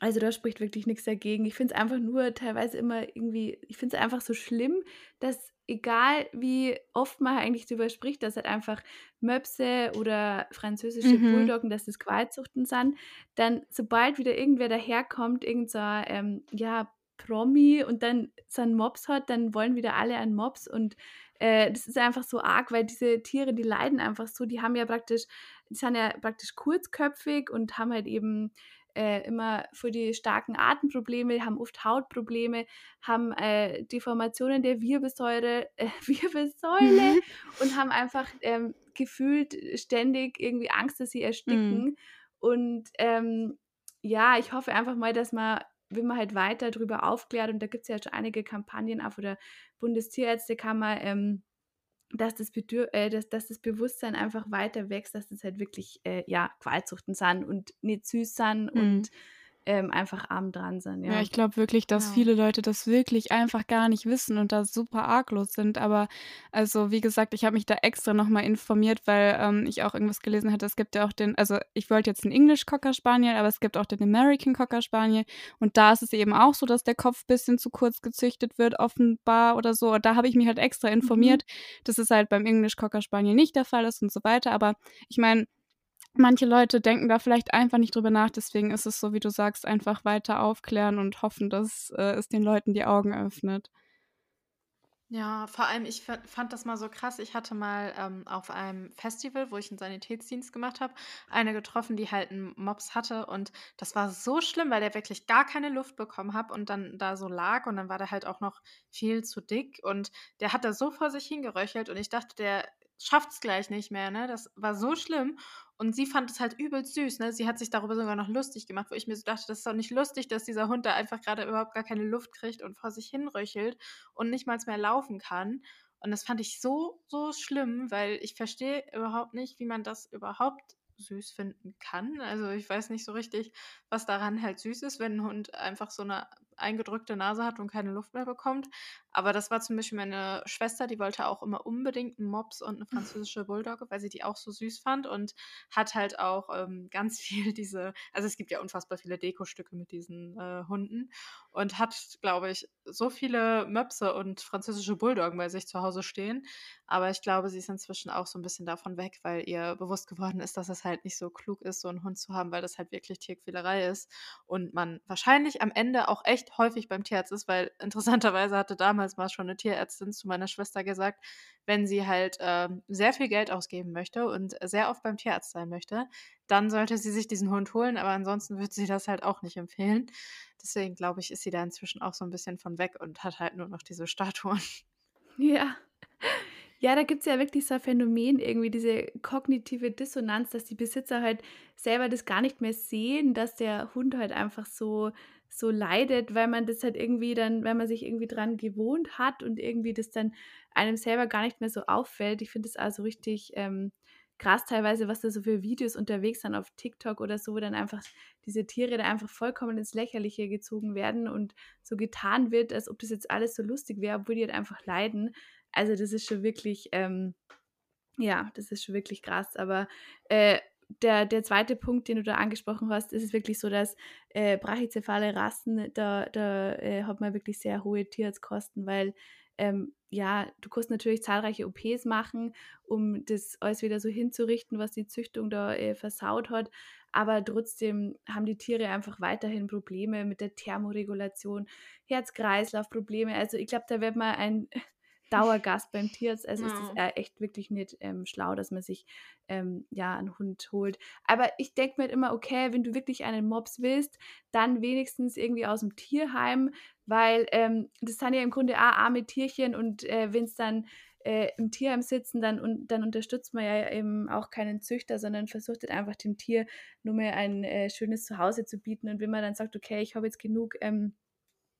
also, da spricht wirklich nix dagegen. Ich finde es einfach nur teilweise immer irgendwie ich finde es einfach so schlimm, dass egal wie oft man eigentlich drüber spricht, dass halt einfach Möpse oder französische
Mhm.
Bulldoggen, dass das Qualzuchten sind, dann sobald wieder irgendwer daherkommt, irgend so ähm, ja, Promi und dann so Mops hat, dann wollen wieder alle einen Mops und, äh, das ist einfach so arg, weil diese Tiere, die leiden einfach so. Die haben ja praktisch die sind ja praktisch kurzköpfig und haben halt eben, äh, immer voll die starken Atemprobleme, haben oft Hautprobleme, haben, äh, Deformationen der Wirbelsäure äh, Wirbelsäule und haben einfach, ähm, gefühlt ständig irgendwie Angst, dass sie
Mhm.
ersticken. Und, ähm, ja, ich hoffe einfach mal, dass man wenn man halt weiter drüber aufklärt und da gibt's ja schon einige Kampagnen auch von der Bundestierärztekammer, ähm, dass das Bedür äh, dass dass das Bewusstsein einfach weiter wächst, dass das halt wirklich, äh, ja, Qualzuchten sind und nicht süß sind
Mhm.
und, ähm, einfach arm dran sind,
Ja,
ja.
ich glaube wirklich, dass
Genau.
viele Leute das wirklich einfach gar nicht wissen und da super arglos sind. Aber also, wie gesagt, ich habe mich da extra noch mal informiert, weil, ähm, ich auch irgendwas gelesen hatte. Es gibt ja auch den also, ich wollte jetzt 'n English Cocker Spaniel, aber es gibt auch den American Cocker Spaniel und da ist es eben auch so, dass der Kopf bisschen zu kurz gezüchtet wird offenbar oder so. Und da habe ich mich halt extra
Mhm.
informiert, dass es halt beim English Cocker Spaniel nicht der Fall ist und so weiter. Aber ich meine, manche Leute denken da vielleicht einfach nicht drüber nach. Deswegen ist es so, wie du sagst, einfach weiter aufklären und hoffen, dass, äh, es den Leuten die Augen öffnet.
Ja, vor allem ich fa fand das mal so krass. Ich hatte mal, ähm, auf einem Festival, wo ich 'n Sanitätsdienst gemacht habe, eine getroffen, die halt 'n Mops hatte und das war so schlimm, weil der wirklich gar keine Luft bekommen hat und dann da so lag und dann war der halt auch noch viel zu dick und der hat da so vor sich hingeröchelt und ich dachte, der schafft's gleich nicht mehr, ne? Das war so schlimm und sie fand es halt übelst süß, ne? Sie hat sich darüber sogar noch lustig gemacht, wo ich mir so dachte: „Das ist doch nicht lustig, dass dieser Hund da einfach grade überhaupt gar keine Luft kriegt und vor sich hin röchelt und nicht mal mehr laufen kann.“ Und das fand ich so, so schlimm, weil ich verstehe überhaupt nicht, wie man das überhaupt süß finden kann. Also, ich weiß nicht so richtig, was daran halt süß ist, wenn 'n Hund einfach so 'ne eingedrückte Nase hat und keine Luft mehr bekommt. Aber das war zum Beispiel meine Schwester, die wollte auch immer unbedingt 'n Mops und 'ne französische Bulldogge, weil sie die auch so süß fand und hat halt auch, ähm, ganz viel diese also, es gibt ja unfassbar viele Dekostücke mit diesen, äh, Hunden und hat, glaube ich, so viele Möpse und französische Bulldoggen bei sich zu Hause stehen. Aber ich glaube, sie ist inzwischen auch so 'n bisschen davon weg, weil ihr bewusst geworden ist, dass es halt nicht so klug ist, so 'n Hund zu haben, weil das halt wirklich Tierquälerei ist und man wahrscheinlich am Ende auch echt echt häufig beim Tierarzt ist, weil interessanterweise hatte damals mal schon eine Tierärztin zu meiner Schwester gesagt, wenn sie halt ähm, sehr viel Geld ausgeben möchte und sehr oft beim Tierarzt sein möchte, dann sollte sie sich diesen Hund holen, aber ansonsten würde sie das halt auch nicht empfehlen. Deswegen glaube ich, ist sie da inzwischen auch so ein bisschen von weg und hat halt nur noch diese Statuen.
Ja. Ja, da gibt es ja wirklich so ein Phänomen, irgendwie diese kognitive Dissonanz, dass die Besitzer halt selber das gar nicht mehr sehen, dass der Hund halt einfach so, so leidet, weil man das halt irgendwie dann, wenn man sich irgendwie dran gewohnt hat und irgendwie das dann einem selber gar nicht mehr so auffällt. Ich finde es also richtig ähm, krass teilweise, was da so für Videos unterwegs sind auf TikTok oder so, wo dann einfach diese Tiere da einfach vollkommen ins Lächerliche gezogen werden und so getan wird, als ob das jetzt alles so lustig wäre, obwohl die halt einfach leiden. Also das ist schon wirklich, ähm, ja, das ist schon wirklich krass. Aber äh, der, der zweite Punkt, den du da angesprochen hast, ist es wirklich so, dass äh, brachycephale Rassen, da, da äh, hat man wirklich sehr hohe Tierarztkosten, weil ähm, ja, du kannst natürlich zahlreiche OPs machen, um das alles wieder so hinzurichten, was die Züchtung da äh, versaut hat. Aber trotzdem haben die Tiere einfach weiterhin Probleme mit der Thermoregulation, Herz-Kreislauf-Probleme. Also ich glaube, da wird man ein Dauergast beim Tierarzt. Also ja. ist es echt wirklich nicht ähm, schlau, dass man sich ähm, ja einen Hund holt. Aber ich denke mir halt immer, okay, wenn du wirklich einen Mops willst, dann wenigstens irgendwie aus dem Tierheim, weil ähm, das sind ja im Grunde auch arme Tierchen und äh, wenn es dann äh, im Tierheim sitzen, dann, und, dann unterstützt man ja eben auch keinen Züchter, sondern versucht halt einfach dem Tier nur mehr ein äh, schönes Zuhause zu bieten. Und wenn man dann sagt, okay, ich habe jetzt genug ähm,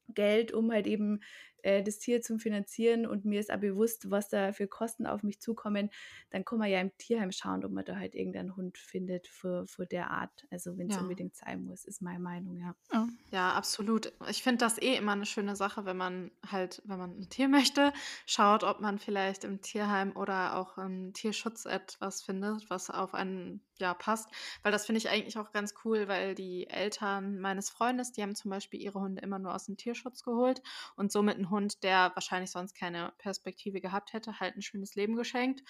Geld, um halt eben äh, das Tier zu finanzieren und mir ist auch bewusst, was da für Kosten auf mich zukommen, dann kann man ja im Tierheim schauen, ob man da halt irgendeinen Hund findet für, für der Art. Also wenn es ja. unbedingt sein muss, ist meine Meinung, ja.
Ja, absolut. Ich finde das eh immer eine schöne Sache, wenn man halt, wenn man ein Tier möchte, schaut, ob man vielleicht im Tierheim oder auch im Tierschutz etwas findet, was auf einen ja, passt. Weil das finde ich eigentlich auch ganz cool, weil die Eltern meines Freundes, die haben zum Beispiel ihre Hunde immer nur aus dem Tierschutz geholt und somit ein Hund, der wahrscheinlich sonst keine Perspektive gehabt hätte, halt ein schönes Leben geschenkt.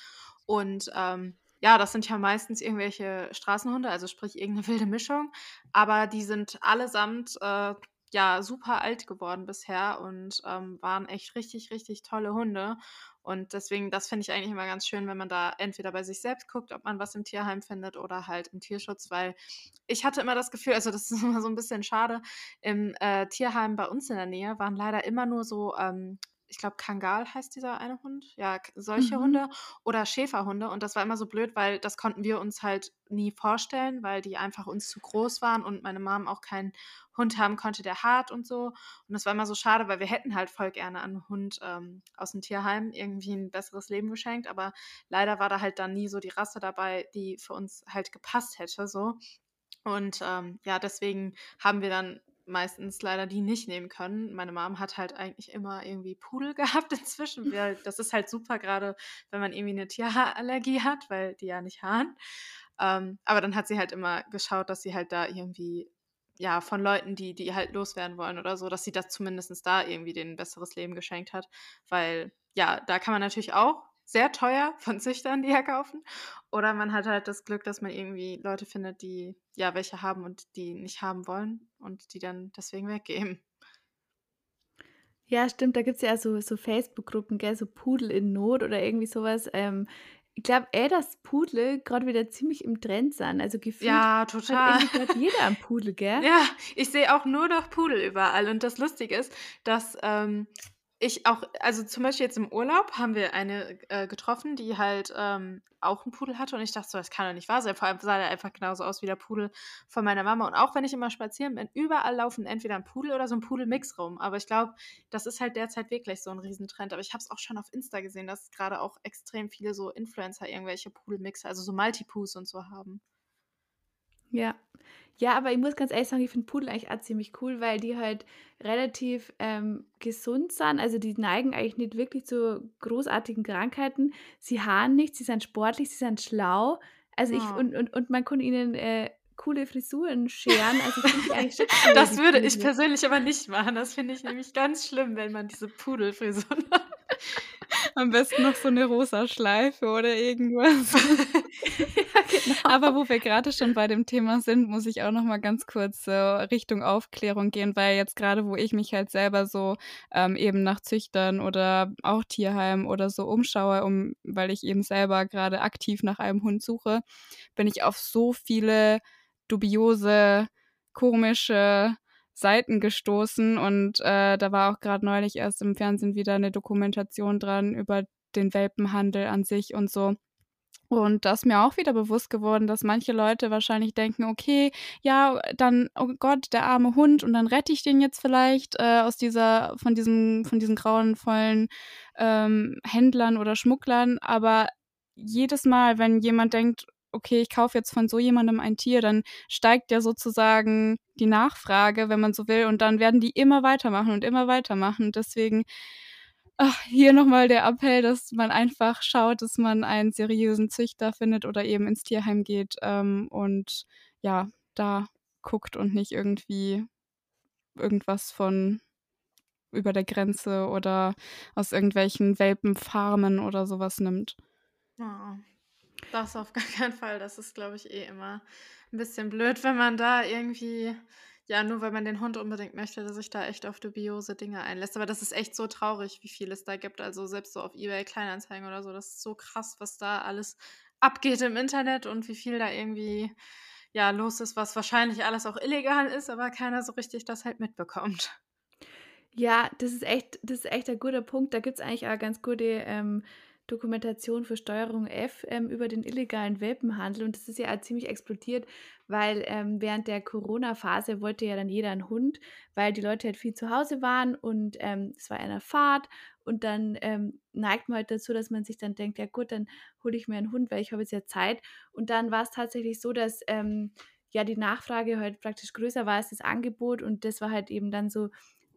Und ähm, ja, das sind ja meistens irgendwelche Straßenhunde, also sprich irgendeine wilde Mischung. Aber die sind allesamt äh, ja super alt geworden bisher und ähm, waren echt richtig, richtig tolle Hunde. Und deswegen, das finde ich eigentlich immer ganz schön, wenn man da entweder bei sich selbst guckt, ob man was im Tierheim findet oder halt im Tierschutz, weil ich hatte immer das Gefühl, also das ist immer so ein bisschen schade, im äh, Tierheim bei uns in der Nähe waren leider immer nur so ähm, ich glaube, Kangal heißt dieser eine Hund. Ja, solche mhm. Hunde oder Schäferhunde. Und das war immer so blöd, weil das konnten wir uns halt nie vorstellen, weil die einfach uns zu groß waren und meine Mom auch keinen Hund haben konnte, der hart und so. Und das war immer so schade, weil wir hätten halt voll gerne einen Hund ähm, aus dem Tierheim irgendwie ein besseres Leben geschenkt. Aber leider war da halt dann nie so die Rasse dabei, die für uns halt gepasst hätte. So. Und ähm, ja, deswegen haben wir dann meistens leider die nicht nehmen können. Meine Mom hat halt eigentlich immer irgendwie Pudel gehabt inzwischen. Das ist halt super, gerade wenn man irgendwie eine Tierhaarallergie hat, weil die ja nicht haaren. Ähm, aber dann hat sie halt immer geschaut, dass sie halt da irgendwie, ja, von Leuten, die, die halt loswerden wollen oder so, dass sie das zumindest da irgendwie ein besseres Leben geschenkt hat. Weil, ja, da kann man natürlich auch sehr teuer von Züchtern die herkaufen. Oder man hat halt das Glück, dass man irgendwie Leute findet, die ja welche haben und die nicht haben wollen und die dann deswegen weggeben.
Ja, stimmt, da gibt es ja so, so Facebook-Gruppen, gell, so Pudel in Not oder irgendwie sowas. Ähm, ich glaube eh, dass Pudel gerade wieder ziemlich im Trend sind. Also gefühlt
ja, total.
hat jeder einen Pudel, gell?
Ja, ich sehe auch nur noch Pudel überall. Und das Lustige ist, dass ähm, ich auch, also zum Beispiel jetzt im Urlaub haben wir eine äh, getroffen, die halt ähm, auch einen Pudel hatte und ich dachte so, das kann doch nicht wahr sein. Vor allem sah der einfach genauso aus wie der Pudel von meiner Mama. Und auch wenn ich immer spazieren bin, überall laufen entweder ein Pudel oder so ein Pudel-Mix rum. Aber ich glaube, das ist halt derzeit wirklich so ein Riesentrend. Aber ich habe es auch schon auf Insta gesehen, dass gerade auch extrem viele so Influencer irgendwelche Pudel-Mixer, also so Multipus und so haben.
Ja. Ja, aber ich muss ganz ehrlich sagen, ich finde Pudel eigentlich auch ziemlich cool, weil die halt relativ ähm, gesund sind. Also die neigen eigentlich nicht wirklich zu großartigen Krankheiten. Sie haaren nicht, sie sind sportlich, sie sind schlau. Also ich, und, und, und man kann ihnen äh, coole Frisuren scheren. Also ich eigentlich schon
cool, Das würde ich persönlich aber nicht machen. Das finde ich nämlich ganz schlimm, wenn man diese Pudelfrisuren hat.
Am besten noch so eine rosa Schleife oder irgendwas. genau. Aber wo wir gerade schon bei dem Thema sind, muss ich auch noch mal ganz kurz so Richtung Aufklärung gehen, weil jetzt gerade, wo ich mich halt selber so ähm, eben nach Züchtern oder auch Tierheim oder so umschaue, um, weil ich eben selber gerade aktiv nach einem Hund suche, bin ich auf so viele dubiose, komische Seiten gestoßen und äh, da war auch gerade neulich erst im Fernsehen wieder eine Dokumentation dran über den Welpenhandel an sich und so. Und da ist mir auch wieder bewusst geworden, dass manche Leute wahrscheinlich denken, okay, ja, dann, oh Gott, der arme Hund, und dann rette ich den jetzt vielleicht äh, aus dieser, von diesem, von diesen grauenvollen ähm, Händlern oder Schmugglern. Aber jedes Mal, wenn jemand denkt, okay, ich kaufe jetzt von so jemandem ein Tier, dann steigt ja sozusagen die Nachfrage, wenn man so will, und dann werden die immer weitermachen und immer weitermachen. Deswegen ach, hier nochmal der Appell, dass man einfach schaut, dass man einen seriösen Züchter findet oder eben ins Tierheim geht ähm, und ja, da guckt und nicht irgendwie irgendwas von über der Grenze oder aus irgendwelchen Welpenfarmen oder sowas nimmt.
Oh, das auf gar keinen Fall. Das ist, glaube ich, eh immer ein bisschen blöd, wenn man da irgendwie, ja, nur weil man den Hund unbedingt möchte, dass sich da echt auf dubiose Dinge einlässt. Aber das ist echt so traurig, wie viel es da gibt. Also selbst so auf Ebay Kleinanzeigen oder so, das ist so krass, was da alles abgeht im Internet und wie viel da irgendwie ja los ist, was wahrscheinlich alles auch illegal ist, aber keiner so richtig das halt mitbekommt.
Ja, das ist echt, das ist echt ein guter Punkt. Da gibt es eigentlich auch ganz gute ähm, Dokumentation für Steuerung F ähm, über den illegalen Welpenhandel und das ist ja auch ziemlich explodiert, weil ähm, während der Corona-Phase wollte ja dann jeder einen Hund, weil die Leute halt viel zu Hause waren und ähm, es war eine Fahrt und dann ähm, neigt man halt dazu, dass man sich dann denkt, ja gut, dann hole ich mir einen Hund, weil ich habe jetzt ja Zeit und dann war es tatsächlich so, dass ähm, ja die Nachfrage halt praktisch größer war als das Angebot und das war halt eben dann so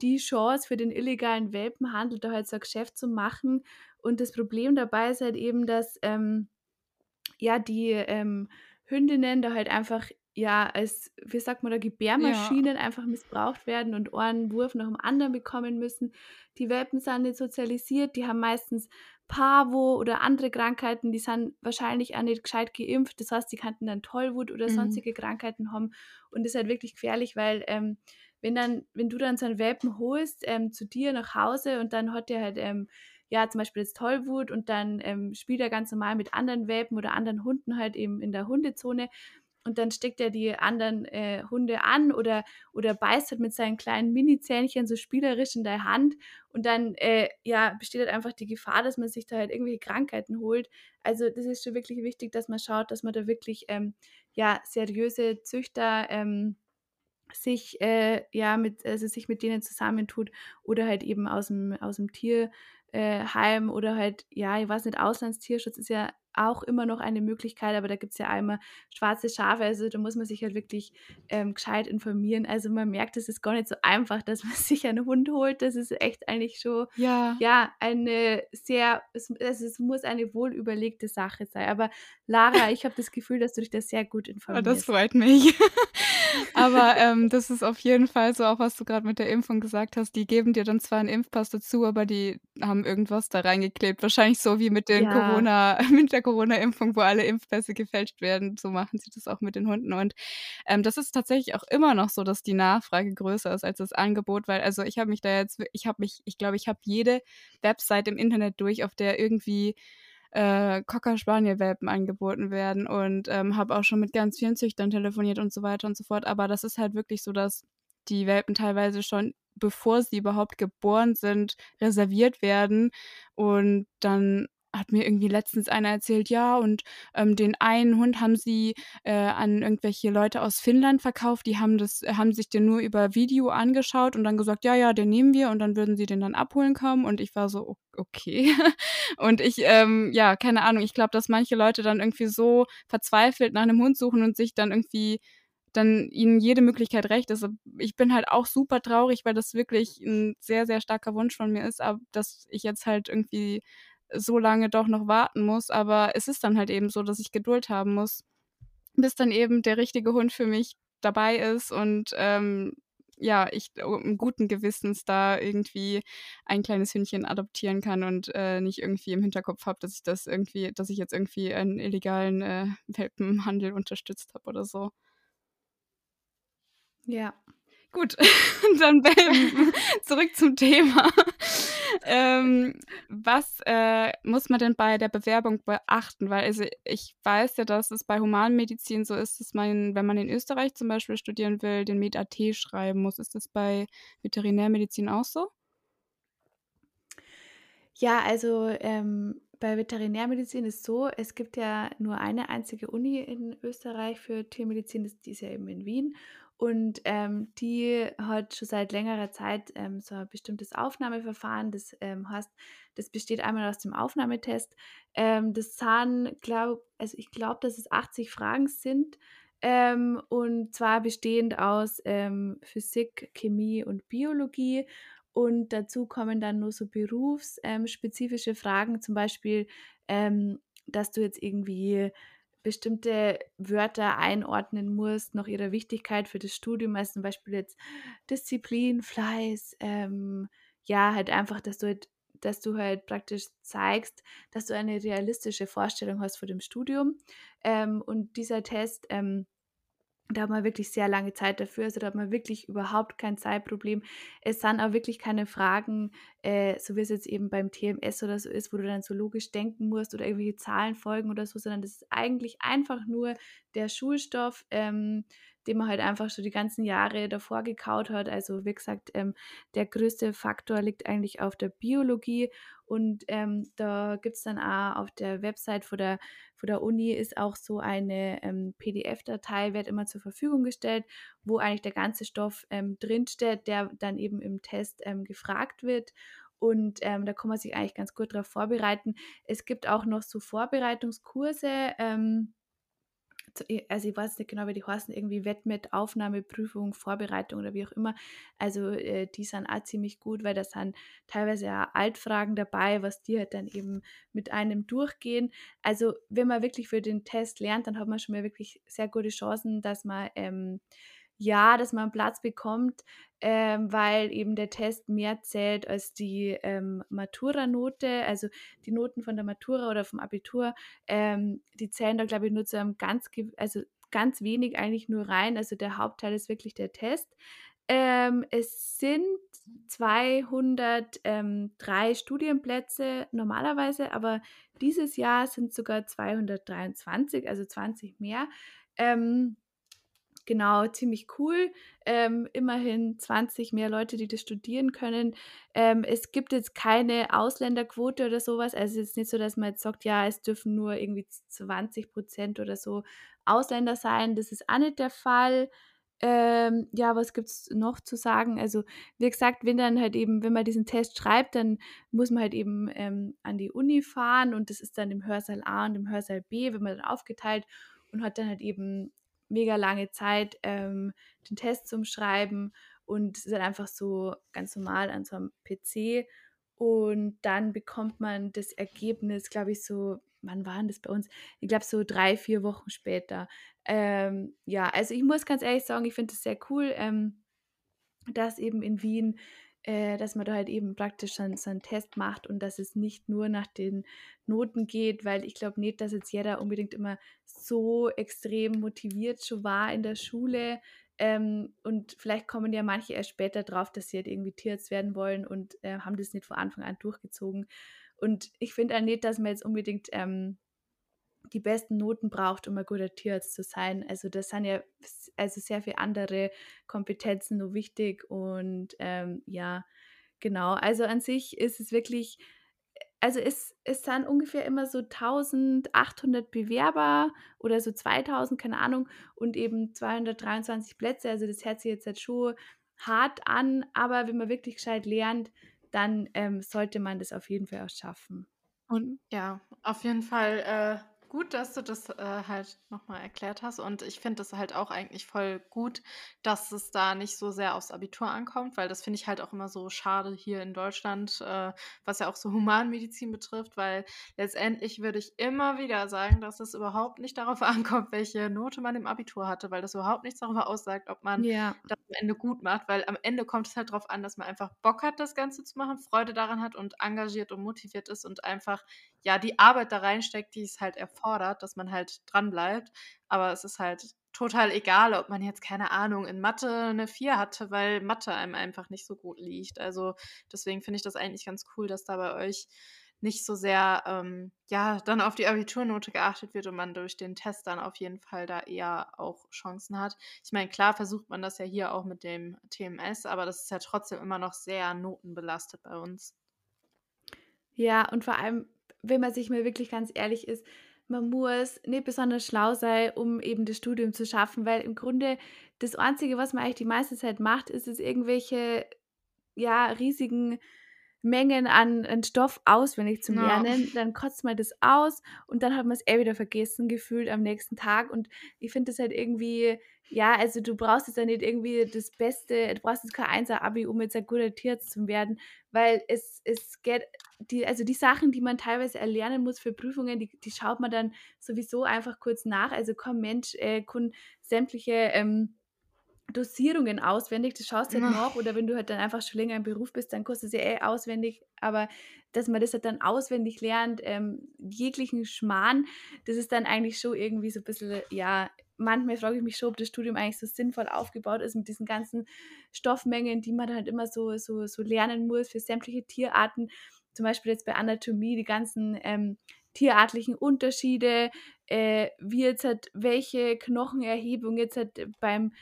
die Chance für den illegalen Welpenhandel, da halt so ein Geschäft zu machen. Und das Problem dabei ist halt eben, dass ähm, ja die ähm, Hündinnen da halt einfach ja als, wie sagt man da, Gebärmaschinen ja. einfach missbraucht werden und einen Wurf nach dem anderen bekommen müssen. Die Welpen sind nicht sozialisiert, die haben meistens Pavo oder andere Krankheiten, die sind wahrscheinlich auch nicht gescheit geimpft. Das heißt, die könnten dann Tollwut oder mhm. sonstige Krankheiten haben. Und das ist halt wirklich gefährlich, weil ähm, wenn dann, wenn du dann so einen Welpen holst ähm, zu dir nach Hause und dann hat der halt ähm, ja zum Beispiel jetzt Tollwut und dann ähm, spielt er ganz normal mit anderen Welpen oder anderen Hunden halt eben in der Hundezone und dann steckt er die anderen äh, Hunde an oder, oder beißt halt mit seinen kleinen Mini-Zähnchen so spielerisch in der Hand und dann äh, ja, besteht halt einfach die Gefahr, dass man sich da halt irgendwelche Krankheiten holt. Also das ist schon wirklich wichtig, dass man schaut, dass man da wirklich ähm, ja, seriöse Züchter ähm, sich äh, ja mit also sich mit denen zusammentut oder halt eben aus dem aus dem Tierheim äh, oder halt ja ich weiß nicht Auslandstierschutz ist ja auch immer noch eine Möglichkeit, aber da gibt es ja einmal schwarze Schafe, also da muss man sich halt wirklich ähm, gescheit informieren. Also man merkt, es ist gar nicht so einfach, dass man sich einen Hund holt. Das ist echt eigentlich schon ja, ja eine sehr, es, es muss eine wohlüberlegte Sache sein. Aber Lara, ich habe das Gefühl, dass du dich da sehr gut informierst.
Oh, das freut mich. aber ähm, das ist auf jeden Fall so, auch was du gerade mit der Impfung gesagt hast. Die geben dir dann zwar einen Impfpass dazu, aber die haben irgendwas da reingeklebt. Wahrscheinlich so wie mit den ja. Corona, mit der Corona-Impfung, wo alle Impfpässe gefälscht werden. So machen sie das auch mit den Hunden. Und ähm, das ist tatsächlich auch immer noch so, dass die Nachfrage größer ist als das Angebot, weil also ich habe mich da jetzt, ich habe mich, ich glaube, ich habe jede Website im Internet durch, auf der irgendwie äh, Cocker Spaniel Welpen angeboten werden und ähm, habe auch schon mit ganz vielen Züchtern telefoniert und so weiter und so fort. Aber das ist halt wirklich so, dass die Welpen teilweise schon bevor sie überhaupt geboren sind, reserviert werden und dann hat mir irgendwie letztens einer erzählt, ja, und ähm, den einen Hund haben sie äh, an irgendwelche Leute aus Finnland verkauft, die haben das, haben sich den nur über Video angeschaut und dann gesagt, ja, ja, den nehmen wir und dann würden sie den dann abholen kommen. Und ich war so, okay. und ich, ähm, ja, keine Ahnung, ich glaube, dass manche Leute dann irgendwie so verzweifelt nach einem Hund suchen und sich dann irgendwie dann ihnen jede Möglichkeit recht ist. Ich bin halt auch super traurig, weil das wirklich ein sehr, sehr starker Wunsch von mir ist, aber dass ich jetzt halt irgendwie so lange doch noch warten muss. Aber es ist dann halt eben so, dass ich Geduld haben muss, bis dann eben der richtige Hund für mich dabei ist. Und ähm, ja, ich um guten Gewissens da irgendwie ein kleines Hündchen adoptieren kann und äh, nicht irgendwie im Hinterkopf habe, dass ich das irgendwie, dass ich jetzt irgendwie einen illegalen äh, Welpenhandel unterstützt habe oder so.
Ja.
Gut, dann zurück zum Thema. Ähm, was äh, muss man denn bei der Bewerbung beachten? Weil also ich weiß ja, dass es bei Humanmedizin so ist, dass man, wenn man in Österreich zum Beispiel studieren will, den Med-AT schreiben muss. Ist das bei Veterinärmedizin auch so?
Ja, also ähm, bei Veterinärmedizin ist so, es gibt ja nur eine einzige Uni in Österreich für Tiermedizin, die ist ja eben in Wien. Und ähm, die hat schon seit längerer Zeit ähm, so ein bestimmtes Aufnahmeverfahren. Das ähm, heißt, das besteht einmal aus dem Aufnahmetest. Ähm, das sind, glaub, also ich glaube, dass es 80 Fragen sind. Ähm, und zwar bestehend aus ähm, Physik, Chemie und Biologie. Und dazu kommen dann nur so berufsspezifische Fragen, zum Beispiel, dass du jetzt irgendwie bestimmte Wörter einordnen musst, noch ihrer Wichtigkeit für das Studium, als zum Beispiel jetzt Disziplin, Fleiß, ähm, ja, halt einfach, dass du halt, dass du halt praktisch zeigst, dass du eine realistische Vorstellung hast vor dem Studium. Ähm, und dieser Test ähm, da hat man wirklich sehr lange Zeit dafür, also da hat man wirklich überhaupt kein Zeitproblem. Es sind auch wirklich keine Fragen, äh, so wie es jetzt eben beim TMS oder so ist, wo du dann so logisch denken musst oder irgendwelche Zahlen folgen oder so, sondern das ist eigentlich einfach nur der Schulstoff, ähm, den man halt einfach schon die ganzen Jahre davor gekaut hat. Also wie gesagt, ähm, der größte Faktor liegt eigentlich auf der Biologie und ähm, da gibt es dann auch auf der Website von der, von der Uni ist auch so eine ähm, PDF-Datei, wird immer zur Verfügung gestellt, wo eigentlich der ganze Stoff ähm, drinsteht, der dann eben im Test ähm, gefragt wird. Und ähm, da kann man sich eigentlich ganz gut darauf vorbereiten. Es gibt auch noch so Vorbereitungskurse. Also ich weiß nicht genau, wie die heißen, irgendwie Wettmet, Aufnahme, Prüfung, Vorbereitung oder wie auch immer. Also äh, die sind auch ziemlich gut, weil da sind teilweise ja Altfragen dabei, was die halt dann eben mit einem durchgehen. Also wenn man wirklich für den Test lernt, dann hat man schon mal wirklich sehr gute Chancen, dass man ähm, ja, dass man Platz bekommt, ähm, weil eben der Test mehr zählt als die ähm, Matura-Note, also die Noten von der Matura oder vom Abitur, ähm, die zählen da, glaube ich, nur zu einem ganz, also ganz wenig eigentlich nur rein. Also der Hauptteil ist wirklich der Test. Ähm, es sind 203 ähm, Studienplätze normalerweise, aber dieses Jahr sind sogar 223, also 20 mehr. Ähm, Genau, ziemlich cool. Ähm, immerhin 20 mehr Leute, die das studieren können. Ähm, es gibt jetzt keine Ausländerquote oder sowas. Also es ist nicht so, dass man jetzt sagt, ja, es dürfen nur irgendwie 20 Prozent oder so Ausländer sein. Das ist auch nicht der Fall. Ähm, ja, was gibt es noch zu sagen? Also, wie gesagt, wenn dann halt eben, wenn man diesen Test schreibt, dann muss man halt eben ähm, an die Uni fahren und das ist dann im Hörsaal A und im Hörsaal B, wird man dann aufgeteilt und hat dann halt eben mega lange Zeit, ähm, den Test zum Schreiben und es ist halt einfach so ganz normal an so einem PC. Und dann bekommt man das Ergebnis, glaube ich, so, wann waren das bei uns? Ich glaube, so drei, vier Wochen später. Ähm, ja, also ich muss ganz ehrlich sagen, ich finde es sehr cool, ähm, dass eben in Wien äh, dass man da halt eben praktisch so, so einen Test macht und dass es nicht nur nach den Noten geht, weil ich glaube nicht, dass jetzt jeder unbedingt immer so extrem motiviert schon war in der Schule. Ähm, und vielleicht kommen ja manche erst später drauf, dass sie halt irgendwie Tierarzt werden wollen und äh, haben das nicht von Anfang an durchgezogen. Und ich finde auch nicht, dass man jetzt unbedingt ähm, die besten Noten braucht, um ein guter Tierarzt zu sein. Also das sind ja also sehr viele andere Kompetenzen nur wichtig und ähm, ja, genau. Also an sich ist es wirklich, also es, es sind ungefähr immer so 1800 Bewerber oder so 2000, keine Ahnung, und eben 223 Plätze. Also das hört sich jetzt halt schon hart an, aber wenn man wirklich gescheit lernt, dann ähm, sollte man das auf jeden Fall auch schaffen.
Und ja, auf jeden Fall äh, gut, dass du das äh, halt nochmal erklärt hast. Und ich finde das halt auch eigentlich voll gut, dass es da nicht so sehr aufs Abitur ankommt, weil das finde ich halt auch immer so schade hier in Deutschland, äh, was ja auch so Humanmedizin betrifft, weil letztendlich würde ich immer wieder sagen, dass es überhaupt nicht darauf ankommt, welche Note man im Abitur hatte, weil das überhaupt nichts darüber aussagt, ob man
Ja.
das am Ende gut macht, weil am Ende kommt es halt darauf an, dass man einfach Bock hat, das Ganze zu machen, Freude daran hat und engagiert und motiviert ist und einfach ja die Arbeit da reinsteckt, die es halt erfordert, dass man halt dran bleibt. Aber es ist halt total egal, ob man jetzt keine Ahnung in Mathe eine 4 hatte, weil Mathe einem einfach nicht so gut liegt. Also deswegen finde ich das eigentlich ganz cool, dass da bei euch nicht so sehr ähm, ja dann auf die Abiturnote geachtet wird und man durch den Test dann auf jeden Fall da eher auch Chancen hat. Ich meine, klar versucht man das ja hier auch mit dem TMS, aber das ist ja trotzdem immer noch sehr notenbelastet bei uns.
Ja, und vor allem, wenn man sich mal wirklich ganz ehrlich ist, man muss nicht besonders schlau sein, um eben das Studium zu schaffen, weil im Grunde das Einzige, was man eigentlich die meiste Zeit macht, ist es irgendwelche ja, riesigen Mengen an, an Stoff auswendig zu
Ja.
lernen, dann kotzt man das aus und dann hat man es eh wieder vergessen, gefühlt am nächsten Tag. Und ich finde das halt irgendwie, ja, also du brauchst jetzt ja nicht irgendwie das Beste, du brauchst jetzt kein Einser-Abi, um jetzt ein guter Tierarzt zu werden, weil es, es geht, die, also die Sachen, die man teilweise erlernen muss für Prüfungen, die, die schaut man dann sowieso einfach kurz nach. Also kein Mensch äh, sämtliche ähm, Dosierungen auswendig, das schaust du halt
Ja.
nach oder wenn du halt dann einfach schon länger im Beruf bist, dann kostet es ja eh auswendig, aber dass man das halt dann auswendig lernt, ähm, jeglichen Schmarrn, das ist dann eigentlich schon irgendwie so ein bisschen, ja, manchmal frage ich mich schon, ob das Studium eigentlich so sinnvoll aufgebaut ist mit diesen ganzen Stoffmengen, die man halt immer so, so, so lernen muss für sämtliche Tierarten, zum Beispiel jetzt bei Anatomie, die ganzen ähm, tierartlichen Unterschiede, äh, wie jetzt halt welche Knochenerhebung jetzt halt beim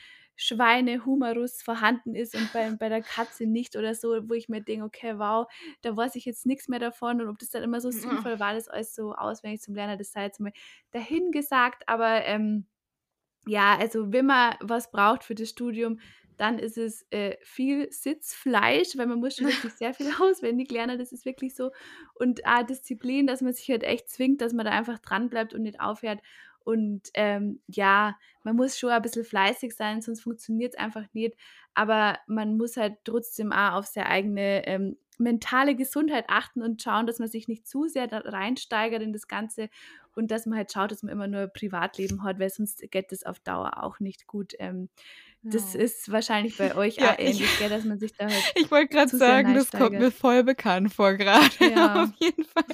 Schweinehumerus vorhanden ist und bei, bei der Katze nicht oder so, wo ich mir denke, okay, wow, da weiß ich jetzt nichts mehr davon und ob das dann immer so
Ja.
sinnvoll war, das alles so auswendig zum Lernen, das sei jetzt mal dahingesagt, aber ähm, ja, also wenn man was braucht für das Studium, dann ist es äh, viel Sitzfleisch, weil man muss schon wirklich sehr viel auswendig lernen, das ist wirklich so. Und auch Disziplin, dass man sich halt echt zwingt, dass man da einfach dran bleibt und nicht aufhört. Und ähm, ja, man muss schon ein bisschen fleißig sein, sonst funktioniert es einfach nicht. Aber man muss halt trotzdem auch auf seine eigene ähm, mentale Gesundheit achten und schauen, dass man sich nicht zu sehr da reinsteigert in das Ganze und dass man halt schaut, dass man immer nur Privatleben hat, weil sonst geht das auf Dauer auch nicht gut. Ähm, das
Ja.
ist wahrscheinlich bei euch
Ja,
auch
ich-
ähnlich, gell, dass man sich da halt
Ich wollte gerade sagen, das kommt mir voll bekannt vor gerade.
Ja.
Auf jeden Fall.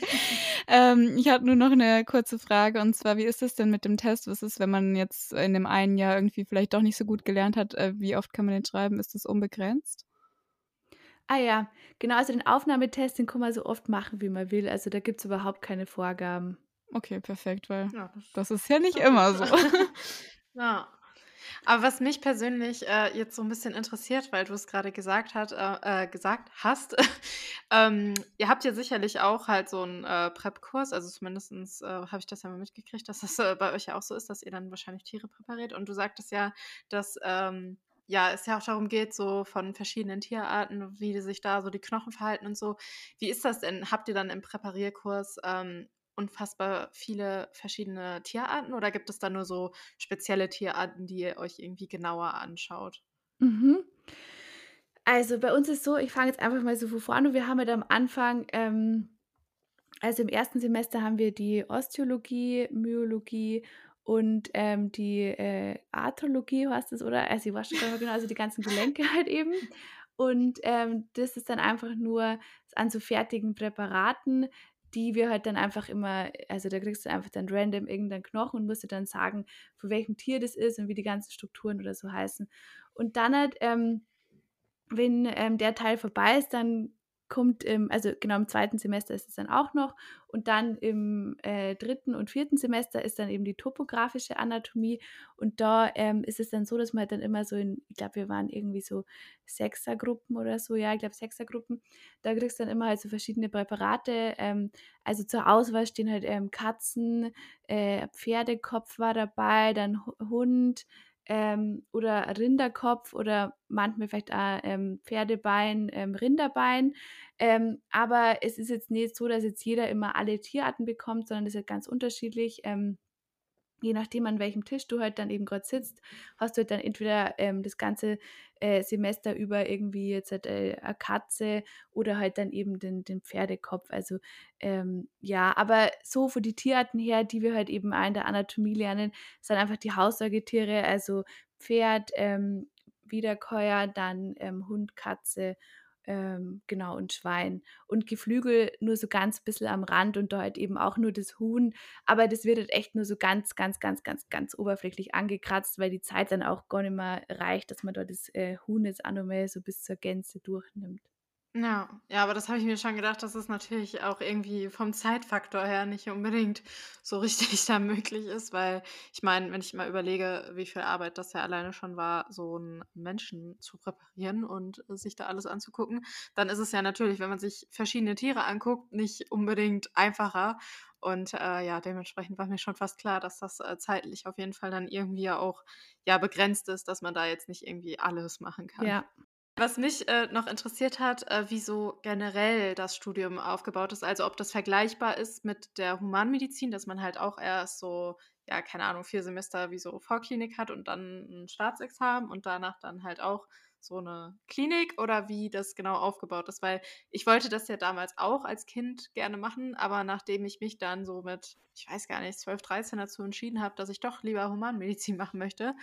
Ähm, ich hatte nur noch eine kurze Frage und zwar, wie ist es denn mit dem Test? Was ist, wenn man jetzt in dem einen Jahr irgendwie vielleicht doch nicht so gut gelernt hat? Äh, wie oft kann man den schreiben? Ist das unbegrenzt?
Ah ja, genau, also den Aufnahmetest, den kann man so oft machen, wie man will. Also da gibt es überhaupt keine Vorgaben.
Okay, perfekt, weil
Ja, das
das ist ja nicht immer so.
Ja. Aber was mich persönlich äh, jetzt so ein bisschen interessiert, weil du es gerade gesagt, äh, äh, gesagt hast, ähm, ihr habt ja sicherlich auch halt so einen äh, Prep-Kurs, also zumindest äh, habe ich das ja mal mitgekriegt, dass das äh, bei euch ja auch so ist, dass ihr dann wahrscheinlich Tiere präpariert. Und du sagtest ja, dass ähm, ja, es ja auch darum geht, so von verschiedenen Tierarten, wie sich da so die Knochen verhalten und so. Wie ist das denn? Habt ihr dann im Präparierkurs ähm, unfassbar viele verschiedene Tierarten oder gibt es da nur so spezielle Tierarten, die ihr euch irgendwie genauer anschaut?
Mhm. Also bei uns ist so, ich fange jetzt einfach mal so von vorne. Wir haben halt am Anfang, ähm, also im ersten Semester haben wir die Osteologie, Myologie und ähm, die äh, Arthrologie, heißt das, oder? Also ich weiß schon genau, also die ganzen Gelenke halt eben. Und ähm, das ist dann einfach nur an so fertigen Präparaten, die wir halt dann einfach immer, also da kriegst du einfach dann random irgendeinen Knochen und musst dir dann sagen, von welchem Tier das ist und wie die ganzen Strukturen oder so heißen. Und dann halt, ähm, wenn ähm, der Teil vorbei ist, dann kommt, im, also genau im zweiten Semester ist es dann auch noch und dann im äh, dritten und vierten Semester ist dann eben die topografische Anatomie und da ähm, ist es dann so, dass man halt dann immer so in, ich glaube, wir waren irgendwie so Sechsergruppen oder so, ja, ich glaube Sechsergruppen, da kriegst du dann immer halt so verschiedene Präparate, ähm, also zur Auswahl stehen halt ähm, Katzen, äh, Pferdekopf war dabei, dann Hu- Hund, ähm, oder Rinderkopf oder manchmal vielleicht auch ähm, Pferdebein, ähm, Rinderbein. Ähm, aber es ist jetzt nicht so, dass jetzt jeder immer alle Tierarten bekommt, sondern das ist ganz unterschiedlich. Ähm, je nachdem, an welchem Tisch du halt dann eben gerade sitzt, hast du halt dann entweder ähm, das ganze äh, Semester über irgendwie jetzt halt äh, eine Katze oder halt dann eben den, den Pferdekopf. Also ähm, ja, aber so von die Tierarten her, die wir halt eben auch in der Anatomie lernen, sind einfach die Haussäugetiere, also Pferd, ähm, Wiederkäuer, dann ähm, Hund, Katze ähm, genau, und Schwein. Und Geflügel nur so ganz bisschen am Rand und da halt eben auch nur das Huhn. Aber das wird halt echt nur so ganz, ganz, ganz, ganz, ganz oberflächlich angekratzt, weil die Zeit dann auch gar nicht mehr reicht, dass man da das äh, Huhn jetzt auch nochmal so bis zur Gänze durchnimmt.
Ja, ja, aber das habe ich mir schon gedacht, dass es natürlich auch irgendwie vom Zeitfaktor her nicht unbedingt so richtig da möglich ist, weil ich meine, wenn ich mal überlege, wie viel Arbeit das ja alleine schon war, so einen Menschen zu präparieren und sich da alles anzugucken, dann ist es ja natürlich, wenn man sich verschiedene Tiere anguckt, nicht unbedingt einfacher. Und äh, ja, dementsprechend war mir schon fast klar, dass das äh, zeitlich auf jeden Fall dann irgendwie ja auch ja begrenzt ist, dass man da jetzt nicht irgendwie alles machen kann.
Ja,
was mich äh, noch interessiert hat, äh, wie so generell das Studium aufgebaut ist, also ob das vergleichbar ist mit der Humanmedizin, dass man halt auch erst so, ja, keine Ahnung, vier Semester wie so Vorklinik hat und dann ein Staatsexamen und danach dann halt auch so eine Klinik oder wie das genau aufgebaut ist, weil ich wollte das ja damals auch als Kind gerne machen, aber nachdem ich mich dann so mit, ich weiß gar nicht, 12, 13 dazu entschieden habe, dass ich doch lieber Humanmedizin machen möchte,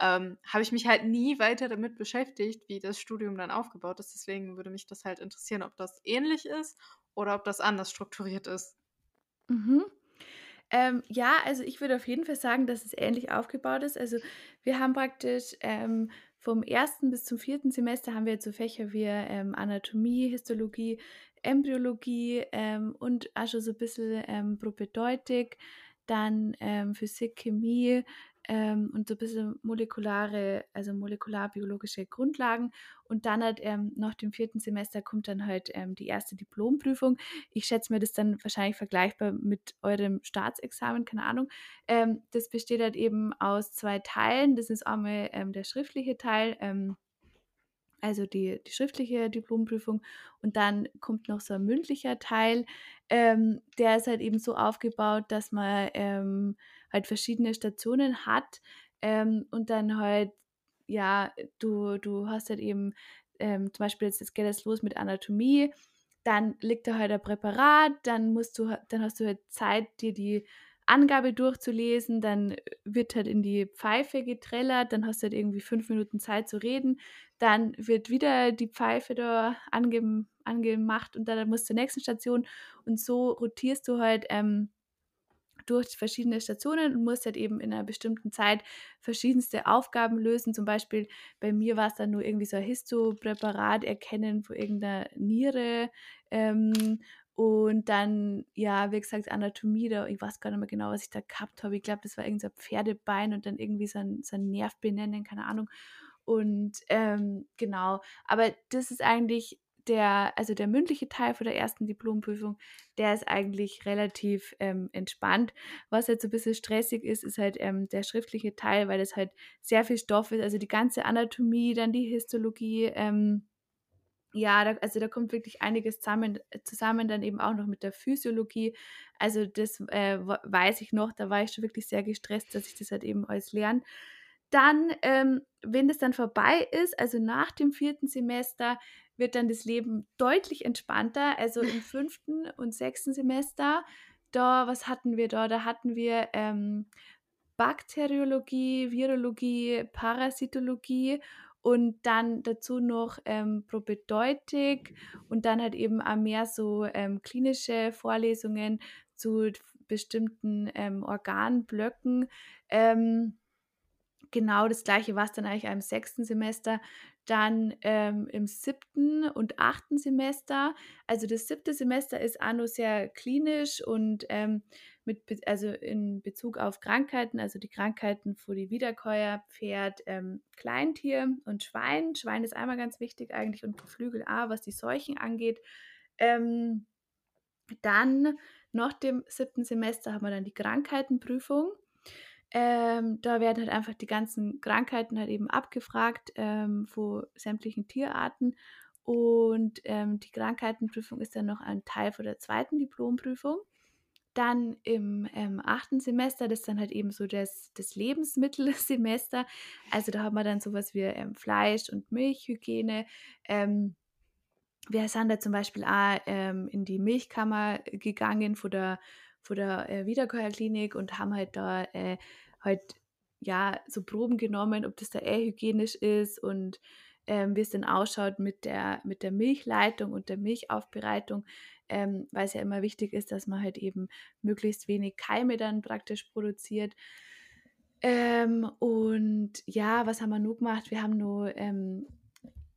ähm, habe ich mich halt nie weiter damit beschäftigt, wie das Studium dann aufgebaut ist. Deswegen würde mich das halt interessieren, ob das ähnlich ist oder ob das anders strukturiert ist.
Mhm. Ähm, ja, also ich würde auf jeden Fall sagen, dass es ähnlich aufgebaut ist. Also wir haben praktisch ähm, vom ersten bis zum vierten Semester haben wir jetzt so Fächer wie ähm, Anatomie, Histologie, Embryologie ähm, und auch schon so ein bisschen ähm, Propedeutik, dann ähm, Physik, Chemie, ähm, und so ein bisschen molekulare, also molekularbiologische Grundlagen. Und dann halt ähm, nach dem vierten Semester kommt dann halt ähm, die erste Diplomprüfung. Ich schätze mir das dann wahrscheinlich vergleichbar mit eurem Staatsexamen, keine Ahnung. Ähm, das besteht halt eben aus zwei Teilen. Das ist einmal ähm, der schriftliche Teil ähm, also die, die schriftliche Diplomprüfung und dann kommt noch so ein mündlicher Teil. Ähm, der ist halt eben so aufgebaut, dass man ähm, halt verschiedene Stationen hat ähm, und dann halt, ja, du, du hast halt eben ähm, zum Beispiel jetzt, jetzt geht es los mit Anatomie, dann liegt da halt ein Präparat, dann musst du, dann hast du halt Zeit, dir die Angabe durchzulesen, dann wird halt in die Pfeife getrellert, dann hast du halt irgendwie fünf Minuten Zeit zu reden, dann wird wieder die Pfeife da ange angemacht und dann musst du zur nächsten Station und so rotierst du halt ähm, durch verschiedene Stationen und musst halt eben in einer bestimmten Zeit verschiedenste Aufgaben lösen. Zum Beispiel bei mir war es dann nur irgendwie so ein Histopräparat erkennen von irgendeiner Niere ähm, und dann, ja, wie gesagt, Anatomie, da, ich weiß gar nicht mehr genau, was ich da gehabt habe. Ich glaube, das war irgendein so Pferdebein und dann irgendwie so ein, so ein Nerv benennen, keine Ahnung. Und ähm, genau, aber das ist eigentlich der, also der mündliche Teil von der ersten Diplomprüfung, der ist eigentlich relativ ähm, entspannt. Was so ein bisschen stressig ist, ist halt ähm, der schriftliche Teil, weil das halt sehr viel Stoff ist. Also die ganze Anatomie, dann die Histologie, ähm, ja, da, also da kommt wirklich einiges zusammen, zusammen, dann eben auch noch mit der Physiologie. Also das äh, weiß ich noch, da war ich schon wirklich sehr gestresst, dass ich das halt eben alles lerne. Dann, ähm, wenn das dann vorbei ist, also nach dem vierten Semester, wird dann das Leben deutlich entspannter. Also im fünften und sechsten Semester, da, was hatten wir da? Da hatten wir ähm, Bakteriologie, Virologie, Parasitologie und dann dazu noch ähm, Propedeutik und dann halt eben auch mehr so ähm, klinische Vorlesungen zu bestimmten ähm, Organblöcken. Ähm, genau das gleiche war es dann eigentlich im sechsten Semester. Dann ähm, im siebten und achten Semester. Also das siebte Semester ist noch sehr klinisch und ähm, mit, also in Bezug auf Krankheiten, also die Krankheiten vor die Wiederkäuer, Pferd, ähm, Kleintier und Schwein. Schwein ist einmal ganz wichtig eigentlich und Geflügel A, was die Seuchen angeht. Ähm, dann nach dem siebten Semester haben wir dann die Krankheitenprüfung. Ähm, da werden halt einfach die ganzen Krankheiten halt eben abgefragt ähm, von sämtlichen Tierarten. Und ähm, die Krankheitenprüfung ist dann noch ein Teil von der zweiten Diplomprüfung. Dann im ähm, achten Semester, das ist dann halt eben so das, das Lebensmittelsemester. Also da haben wir dann sowas wie ähm, Fleisch- und Milchhygiene. Ähm, wir sind da zum Beispiel auch ähm, in die Milchkammer gegangen von der, von der äh, Wiederkäuerklinik und haben halt da äh, halt ja so Proben genommen, ob das da eh hygienisch ist und ähm, wie es denn ausschaut mit der, mit der Milchleitung und der Milchaufbereitung, ähm, weil es ja immer wichtig ist, dass man halt eben möglichst wenig Keime dann praktisch produziert. Ähm, und ja, was haben wir nur gemacht? Wir haben nur ähm,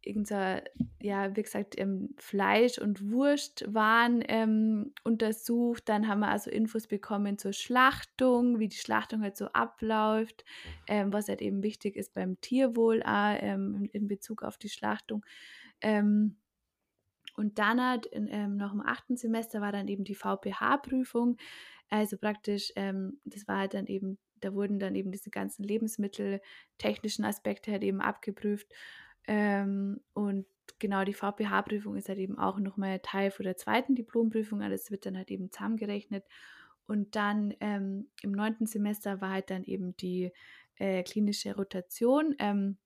irgendein, ja, wie gesagt, ähm, Fleisch- und Wurstwaren ähm, untersucht. Dann haben wir also Infos bekommen zur Schlachtung, wie die Schlachtung halt so abläuft, ähm, was halt eben wichtig ist beim Tierwohl auch, ähm, in Bezug auf die Schlachtung. Ähm, und dann hat in, ähm, noch im achten Semester war dann eben die VPH-Prüfung. Also praktisch, ähm, das war halt dann eben, da wurden dann eben diese ganzen lebensmitteltechnischen Aspekte halt eben abgeprüft. Ähm, und genau die VPH-Prüfung ist halt eben auch nochmal Teil von der zweiten Diplomprüfung. Also das wird dann halt eben zusammengerechnet. Und dann ähm, im neunten Semester war halt dann eben die äh, klinische Rotation. Ähm,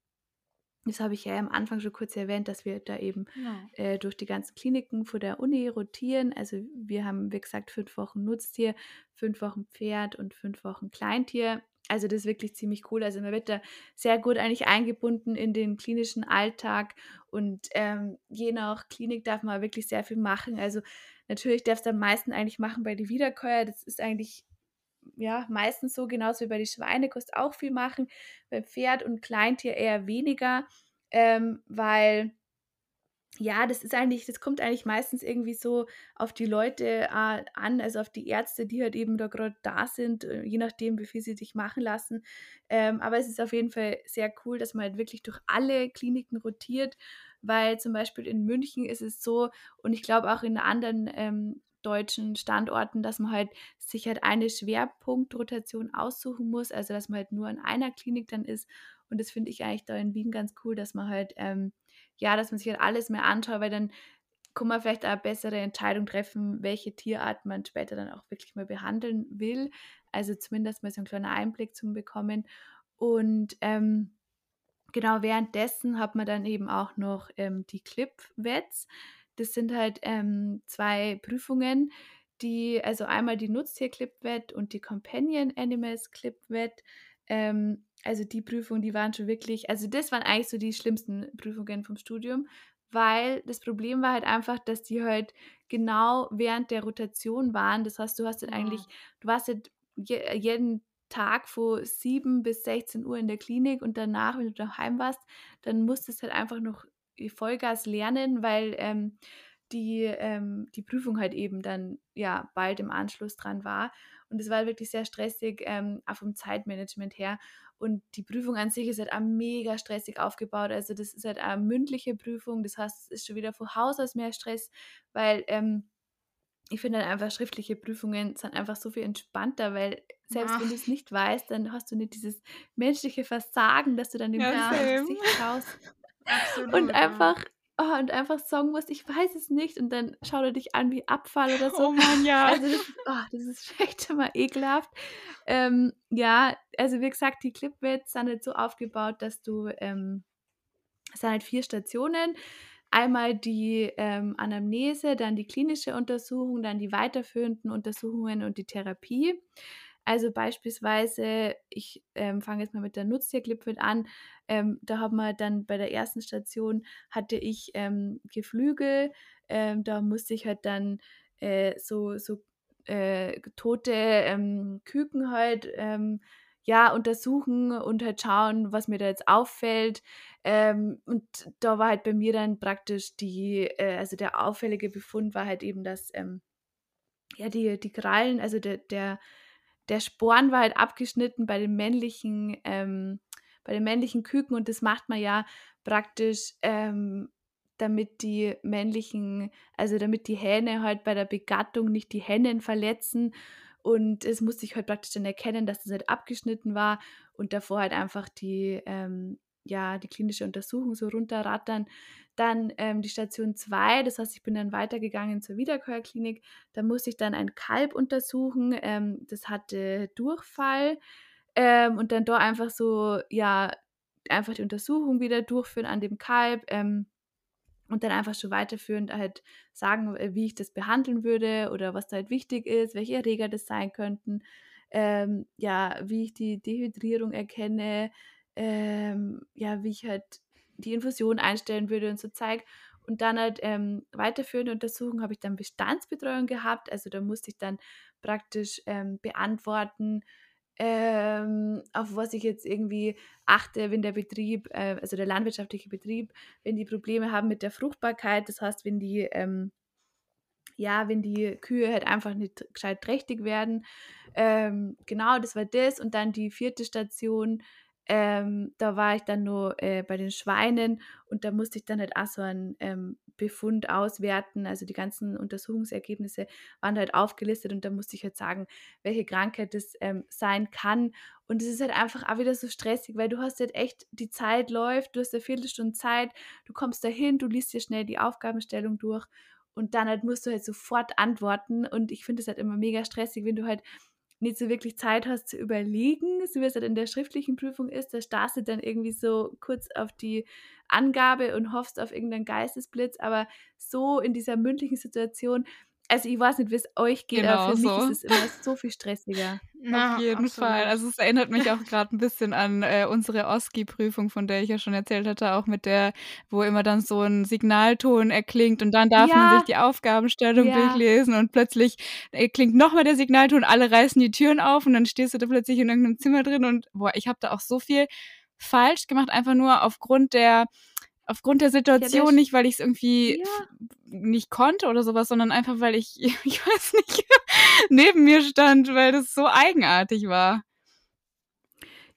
das habe ich ja am Anfang schon kurz erwähnt, dass wir da eben ja. äh, durch die ganzen Kliniken vor der Uni rotieren. Also wir haben, wie gesagt, fünf Wochen Nutztier, fünf Wochen Pferd und fünf Wochen Kleintier. Also das ist wirklich ziemlich cool. Also man wird da sehr gut eigentlich eingebunden in den klinischen Alltag und ähm, je nach Klinik darf man wirklich sehr viel machen. Also natürlich darf es am meisten eigentlich machen bei der Wiederkäuer. Das ist eigentlich ja meistens so, genauso wie bei der Schweinekost auch viel machen. Beim Pferd und Kleintier eher weniger, ähm, weil ja, das ist eigentlich, das kommt eigentlich meistens irgendwie so auf die Leute äh, an, also auf die Ärzte, die halt eben da gerade da sind, äh, je nachdem, wie viel sie sich machen lassen. Ähm, aber es ist auf jeden Fall sehr cool, dass man halt wirklich durch alle Kliniken rotiert, weil zum Beispiel in München ist es so und ich glaube auch in anderen ähm, deutschen Standorten, dass man halt sich halt eine Schwerpunktrotation aussuchen muss, also dass man halt nur in einer Klinik dann ist. Und das finde ich eigentlich da in Wien ganz cool, dass man halt ähm, ja, dass man sich halt alles mehr anschaut, weil dann kann man vielleicht eine bessere Entscheidung treffen, welche Tierart man später dann auch wirklich mal behandeln will. Also zumindest mal so einen kleinen Einblick zu bekommen. Und ähm, genau währenddessen hat man dann eben auch noch ähm, die Clip-Wets. Das sind halt ähm, zwei Prüfungen, die, also einmal die Nutztier-Clip-Wet und die Companion Animals Clip-Wet. Ähm, also die Prüfungen, die waren schon wirklich, also das waren eigentlich so die schlimmsten Prüfungen vom Studium, weil das Problem war halt einfach, dass die halt genau während der Rotation waren. Das heißt, du hast halt ja. eigentlich, du warst halt jeden Tag von 7 bis 16 Uhr in der Klinik und danach, wenn du daheim warst, dann musstest du halt einfach noch Vollgas lernen, weil ähm, die, ähm, die Prüfung halt eben dann ja bald im Anschluss dran war. Und es war wirklich sehr stressig, ähm, auch vom Zeitmanagement her. Und die Prüfung an sich ist halt auch mega stressig aufgebaut. Also das ist halt eine mündliche Prüfung. Das heißt, es ist schon wieder von Haus aus mehr Stress, weil ähm, ich finde halt einfach schriftliche Prüfungen sind einfach so viel entspannter, weil selbst Ach. wenn du es nicht weißt, dann hast du nicht dieses menschliche Versagen, dass du dann im ja, Gesicht schaust. Absolut, und einfach oh, und einfach sagen musst, ich weiß es nicht und dann schaut er dich an wie Abfall oder so.
Oh Mann, ja.
Also das, oh, das ist echt immer ekelhaft. Ähm, ja, also wie gesagt, die Clipwets sind halt so aufgebaut, dass du, ähm, es sind halt vier Stationen. Einmal die ähm, Anamnese, dann die klinische Untersuchung, dann die weiterführenden Untersuchungen und die Therapie. Also beispielsweise, ich ähm, fange jetzt mal mit der Nutztierclipfit an. Ähm, da haben wir dann bei der ersten Station hatte ich ähm, Geflügel. Ähm, da musste ich halt dann äh, so, so äh, tote ähm, Küken halt ähm, ja, untersuchen und halt schauen, was mir da jetzt auffällt. Ähm, und da war halt bei mir dann praktisch die, äh, also der auffällige Befund war halt eben, dass ähm, ja, die, die Krallen, also der, der der Sporn war halt abgeschnitten bei den männlichen, ähm, bei den männlichen Küken und das macht man ja praktisch, ähm, damit die männlichen, also damit die Hähne halt bei der Begattung nicht die Hennen verletzen. Und es musste ich halt praktisch dann erkennen, dass das halt abgeschnitten war und davor halt einfach die, ähm, ja, die klinische Untersuchung so runterrattern. Dann ähm, die Station 2, das heißt, ich bin dann weitergegangen zur Wiederkehrklinik. Da musste ich dann ein Kalb untersuchen. Ähm, das hatte Durchfall. Ähm, und dann da einfach so, ja, einfach die Untersuchung wieder durchführen an dem Kalb. Ähm, und dann einfach schon weiterführend halt sagen, äh, wie ich das behandeln würde oder was da halt wichtig ist, welche Erreger das sein könnten, ähm, ja, wie ich die Dehydrierung erkenne, ähm, ja, wie ich halt die Infusion einstellen würde und so zeige. Und dann halt ähm, weiterführende Untersuchungen habe ich dann Bestandsbetreuung gehabt. Also da musste ich dann praktisch ähm, beantworten, ähm, auf was ich jetzt irgendwie achte, wenn der Betrieb, äh, also der landwirtschaftliche Betrieb, wenn die Probleme haben mit der Fruchtbarkeit, das heißt, wenn die, ähm, ja, wenn die Kühe halt einfach nicht gescheit trächtig werden. Ähm, genau, das war das. Und dann die vierte Station, ähm, da war ich dann nur äh, bei den Schweinen und da musste ich dann halt auch so einen ähm, Befund auswerten. Also die ganzen Untersuchungsergebnisse waren halt aufgelistet und da musste ich halt sagen, welche Krankheit das ähm, sein kann. Und es ist halt einfach auch wieder so stressig, weil du hast halt echt, die Zeit läuft, du hast eine Viertelstunde Zeit, du kommst dahin, du liest dir schnell die Aufgabenstellung durch und dann halt musst du halt sofort antworten. Und ich finde es halt immer mega stressig, wenn du halt nicht so wirklich Zeit hast zu überlegen, so wie es halt in der schriftlichen Prüfung ist, da starrst du dann irgendwie so kurz auf die Angabe und hoffst auf irgendeinen Geistesblitz, aber so in dieser mündlichen Situation, also ich weiß nicht, wie es euch geht, genau aber für so. mich ist es immer so viel stressiger.
Ja, Auf jeden absolut. Fall. Also es erinnert mich auch gerade ein bisschen an äh, unsere OSCI-Prüfung, von der ich ja schon erzählt hatte, auch mit der, wo immer dann so ein Signalton erklingt und dann darf ja. man sich die Aufgabenstellung ja. durchlesen und plötzlich klingt nochmal der Signalton, alle reißen die Türen auf und dann stehst du da plötzlich in irgendeinem Zimmer drin und boah, ich habe da auch so viel falsch gemacht, einfach nur aufgrund der aufgrund der Situation, ja, nicht weil ich es irgendwie ja. nicht konnte oder sowas, sondern einfach weil ich, ich weiß nicht, neben mir stand, weil das so eigenartig war.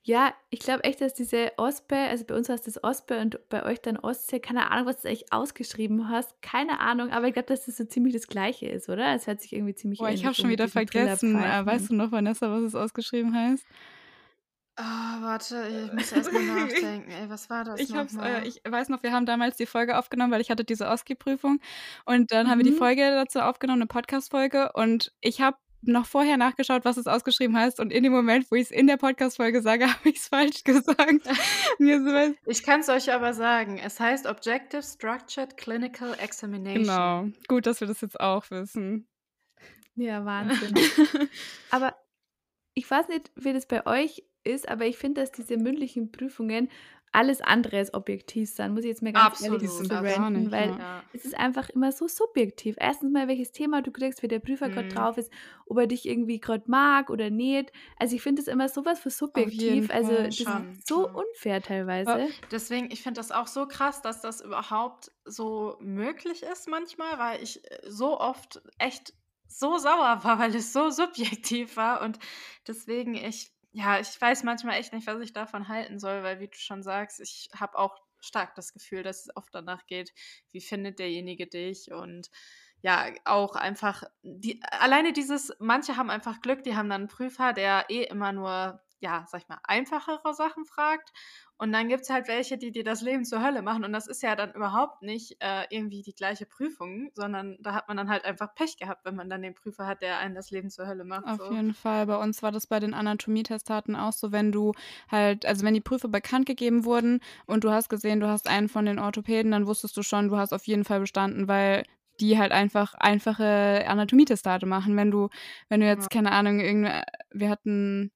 Ja, ich glaube echt, dass diese Ospe, also bei uns heißt das Ospe und bei euch dann Ostsee, keine Ahnung, was du eigentlich ausgeschrieben hast, keine Ahnung, aber ich glaube, dass das so ziemlich das Gleiche ist, oder? Es hört sich irgendwie ziemlich
Boah, ich habe schon wieder vergessen. Äh, weißt du noch, Vanessa, was es ausgeschrieben heißt?
Oh, warte, ich muss erst mal nachdenken. Ey, was war das
Ich, äh, ich weiß noch, wir haben damals die Folge aufgenommen, weil ich hatte diese OSCE-Prüfung. Und dann haben wir die mhm. Folge dazu aufgenommen, eine Podcast-Folge. Und ich habe noch vorher nachgeschaut, was es ausgeschrieben heißt. Und in dem Moment, wo ich es in der Podcast-Folge sage, habe ich es falsch gesagt.
Ich kann es euch aber sagen. Es heißt Objective Structured Clinical Examination.
Genau. Gut, dass wir das jetzt auch wissen.
Ja, Wahnsinn. Aber ich weiß nicht, wie das bei euch ist, aber ich finde, dass diese mündlichen Prüfungen alles andere als objektiv sind, muss ich jetzt mal ganz Absolut, ehrlich zu ranten, weil ja. es ist einfach immer so subjektiv. Erstens mal, welches Thema du kriegst, wie der Prüfer mhm. gerade drauf ist, ob er dich irgendwie gerade mag oder nicht. Also ich finde es immer sowas für subjektiv. Also das schon, ist so unfair teilweise.
Deswegen, ich finde das auch so krass, dass das überhaupt so möglich ist manchmal, weil ich äh, so oft echt so sauer war, weil es so subjektiv war und deswegen ich ja, ich weiß manchmal echt nicht, was ich davon halten soll, weil wie du schon sagst, ich habe auch stark das Gefühl, dass es oft danach geht, wie findet derjenige dich und ja, auch einfach die alleine dieses manche haben einfach Glück, die haben dann einen Prüfer, der eh immer nur ja, sag ich mal, einfachere Sachen fragt. Und dann gibt es halt welche, die dir das Leben zur Hölle machen. Und das ist ja dann überhaupt nicht äh, irgendwie die gleiche Prüfung, sondern da hat man dann halt einfach Pech gehabt, wenn man dann den Prüfer hat, der einen das Leben zur Hölle macht.
Auf so. jeden Fall. Bei uns war das bei den Anatomietestaten auch so, wenn du halt, also wenn die Prüfer bekannt gegeben wurden und du hast gesehen, du hast einen von den Orthopäden, dann wusstest du schon, du hast auf jeden Fall bestanden, weil die halt einfach einfache Anatomietestate machen. Wenn du, wenn du jetzt, keine Ahnung, irgendwie, wir hatten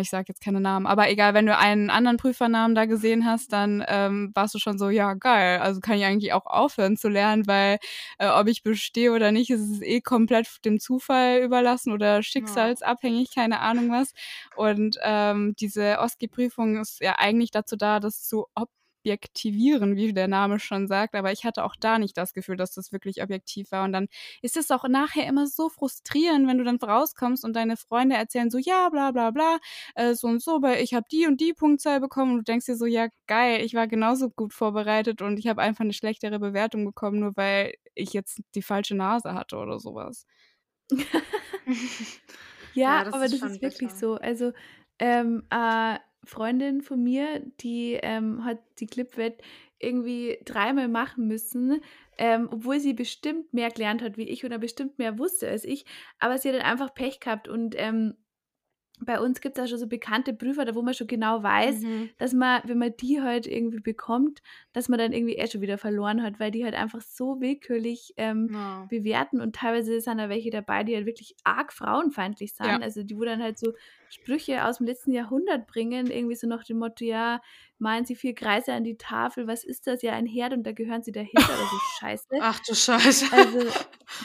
ich sage jetzt keine Namen, aber egal, wenn du einen anderen Prüfernamen da gesehen hast, dann ähm, warst du schon so, ja, geil, also kann ich eigentlich auch aufhören zu lernen, weil äh, ob ich bestehe oder nicht, ist es eh komplett dem Zufall überlassen oder schicksalsabhängig, keine Ahnung was. Und ähm, diese OSCE-Prüfung ist ja eigentlich dazu da, das zu ob objektivieren, wie der Name schon sagt, aber ich hatte auch da nicht das Gefühl, dass das wirklich objektiv war. Und dann ist es auch nachher immer so frustrierend, wenn du dann rauskommst und deine Freunde erzählen so, ja, bla bla bla, äh, so und so, weil ich habe die und die Punktzahl bekommen und du denkst dir so, ja, geil, ich war genauso gut vorbereitet und ich habe einfach eine schlechtere Bewertung bekommen, nur weil ich jetzt die falsche Nase hatte oder sowas.
Ja,
Ja, das
aber
ist
das ist wirklich
bitter.
so. Also, ähm, äh, Freundin von mir, die ähm, hat die Clipwett irgendwie dreimal machen müssen, ähm, obwohl sie bestimmt mehr gelernt hat wie ich oder bestimmt mehr wusste als ich. Aber sie hat halt einfach Pech gehabt und ähm, bei uns gibt es auch schon so bekannte Prüfer, da wo man schon genau weiß,
Mhm.
dass man, wenn man die halt irgendwie bekommt, dass man dann irgendwie eh schon wieder verloren hat, weil die halt einfach so willkürlich ähm,
Ja.
bewerten und teilweise sind da welche dabei, die halt wirklich arg frauenfeindlich sind.
Ja.
Also die, wo dann halt so Sprüche aus dem letzten Jahrhundert bringen, irgendwie so nach dem Motto, ja, malen sie vier Kreise an die Tafel, was ist das? Ja, ein Herd und da gehören sie dahinter oder so Scheiße.
Ach du Scheiße.
Also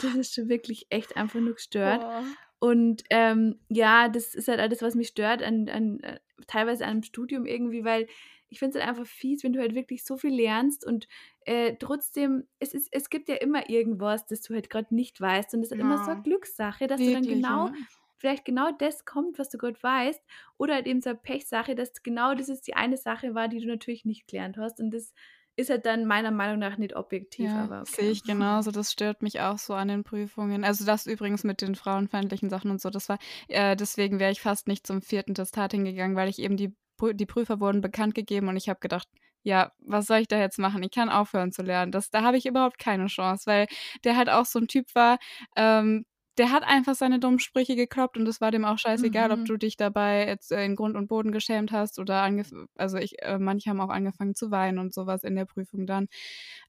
das ist schon wirklich echt einfach nur gestört.
Boah.
Und ähm, ja, das ist halt alles, was mich stört, an, an, äh, teilweise an einem Studium irgendwie, weil ich finde es halt einfach fies, wenn du halt wirklich so viel lernst und äh, trotzdem, es, ist, es gibt ja immer irgendwas, das du halt gerade nicht weißt. Und es ist immer so
Ja.
eine Glückssache, dass du dann
Wirklich,
genau,
ja.
vielleicht genau das kommt, was du gerade weißt. Oder halt eben so eine Pechsache, dass genau das ist die eine Sache war, die du natürlich nicht gelernt hast. Und das ist halt dann meiner Meinung nach nicht objektiv,
Ja,
aber
sehe
okay.
ich genauso. Das stört mich auch so an den Prüfungen. Also das übrigens mit den frauenfeindlichen Sachen und so, das war, äh, deswegen wäre ich fast nicht zum vierten Testat hingegangen, weil ich eben die, die Prüfer wurden bekannt gegeben und ich habe gedacht, ja, was soll ich da jetzt machen? Ich kann aufhören zu lernen. Das, da habe ich überhaupt keine Chance, weil der halt auch so ein Typ war, ähm, der hat einfach seine dummen Sprüche gekloppt und es war dem auch scheißegal, ob
Mhm.
du dich dabei jetzt äh, in Grund und Boden geschämt hast oder also ich, äh, manche haben auch angefangen zu weinen und sowas in der Prüfung dann.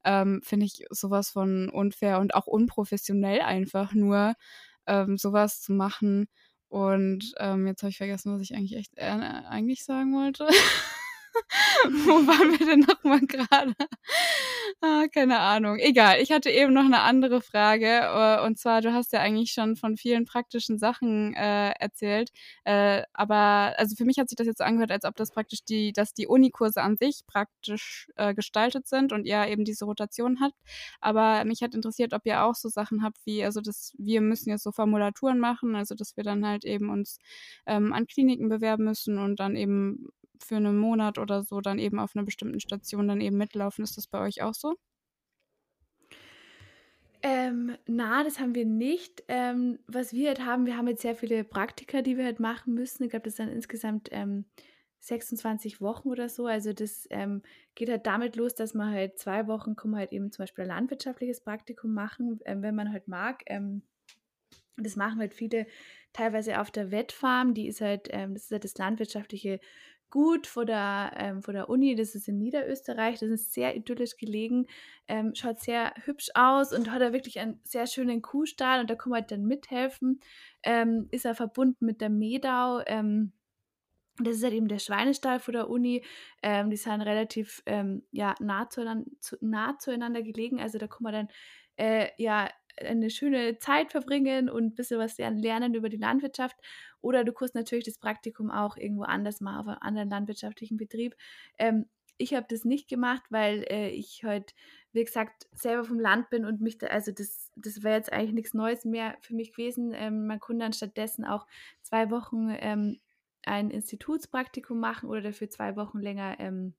Ähm, Finde ich sowas von unfair und auch unprofessionell einfach nur, ähm, sowas zu machen. Und ähm, jetzt habe ich vergessen, was ich eigentlich echt äh, eigentlich sagen wollte. Wo waren wir denn nochmal gerade? Ah, keine Ahnung. Egal, ich hatte eben noch eine andere Frage. äh, Und zwar, du hast ja eigentlich schon von vielen praktischen Sachen äh, erzählt. Äh, aber also für mich hat sich das jetzt so angehört, als ob das praktisch die, dass die Unikurse an sich praktisch äh, gestaltet sind und ihr eben diese Rotation habt. Aber mich hat interessiert, ob ihr auch so Sachen habt wie, also das, wir müssen jetzt so Formulaturen machen, also dass wir dann halt eben uns ähm, an Kliniken bewerben müssen und dann eben für einen Monat oder so dann eben auf einer bestimmten Station dann eben mitlaufen. Ist das bei euch auch so?
Ähm, na, das haben wir nicht. Ähm, was wir halt haben, wir haben jetzt sehr viele Praktika, die wir halt machen müssen. Ich glaube, das sind insgesamt ähm, 26 Wochen oder so. Also das ähm, geht halt damit los, dass man halt zwei Wochen kann man halt eben zum Beispiel ein landwirtschaftliches Praktikum machen, ähm, wenn man halt mag. Ähm, das machen halt viele teilweise auf der Wettfarm. Die ist halt, ähm, das ist halt das landwirtschaftliche Gut vor der, ähm, vor der Uni. Das ist in Niederösterreich. Das ist sehr idyllisch gelegen. Ähm, schaut sehr hübsch aus und hat da wirklich einen sehr schönen Kuhstall und da kann man halt dann mithelfen. Ähm, ist er verbunden mit der Medau. Ähm, das ist halt eben der Schweinestall vor der Uni. Ähm, die sind relativ ähm, ja, nah, zueinander, zu, nah zueinander gelegen. Also da kann man dann äh, ja eine schöne Zeit verbringen und ein bisschen was lernen über die Landwirtschaft. Oder du kannst natürlich das Praktikum auch irgendwo anders machen, auf einem anderen landwirtschaftlichen Betrieb. Ähm, ich habe das nicht gemacht, weil äh, ich halt, wie gesagt, selber vom Land bin und mich da, also das, das wäre jetzt eigentlich nichts Neues mehr für mich gewesen. Ähm, man konnte dann stattdessen auch zwei Wochen ähm, ein Institutspraktikum machen oder dafür zwei Wochen länger ähm,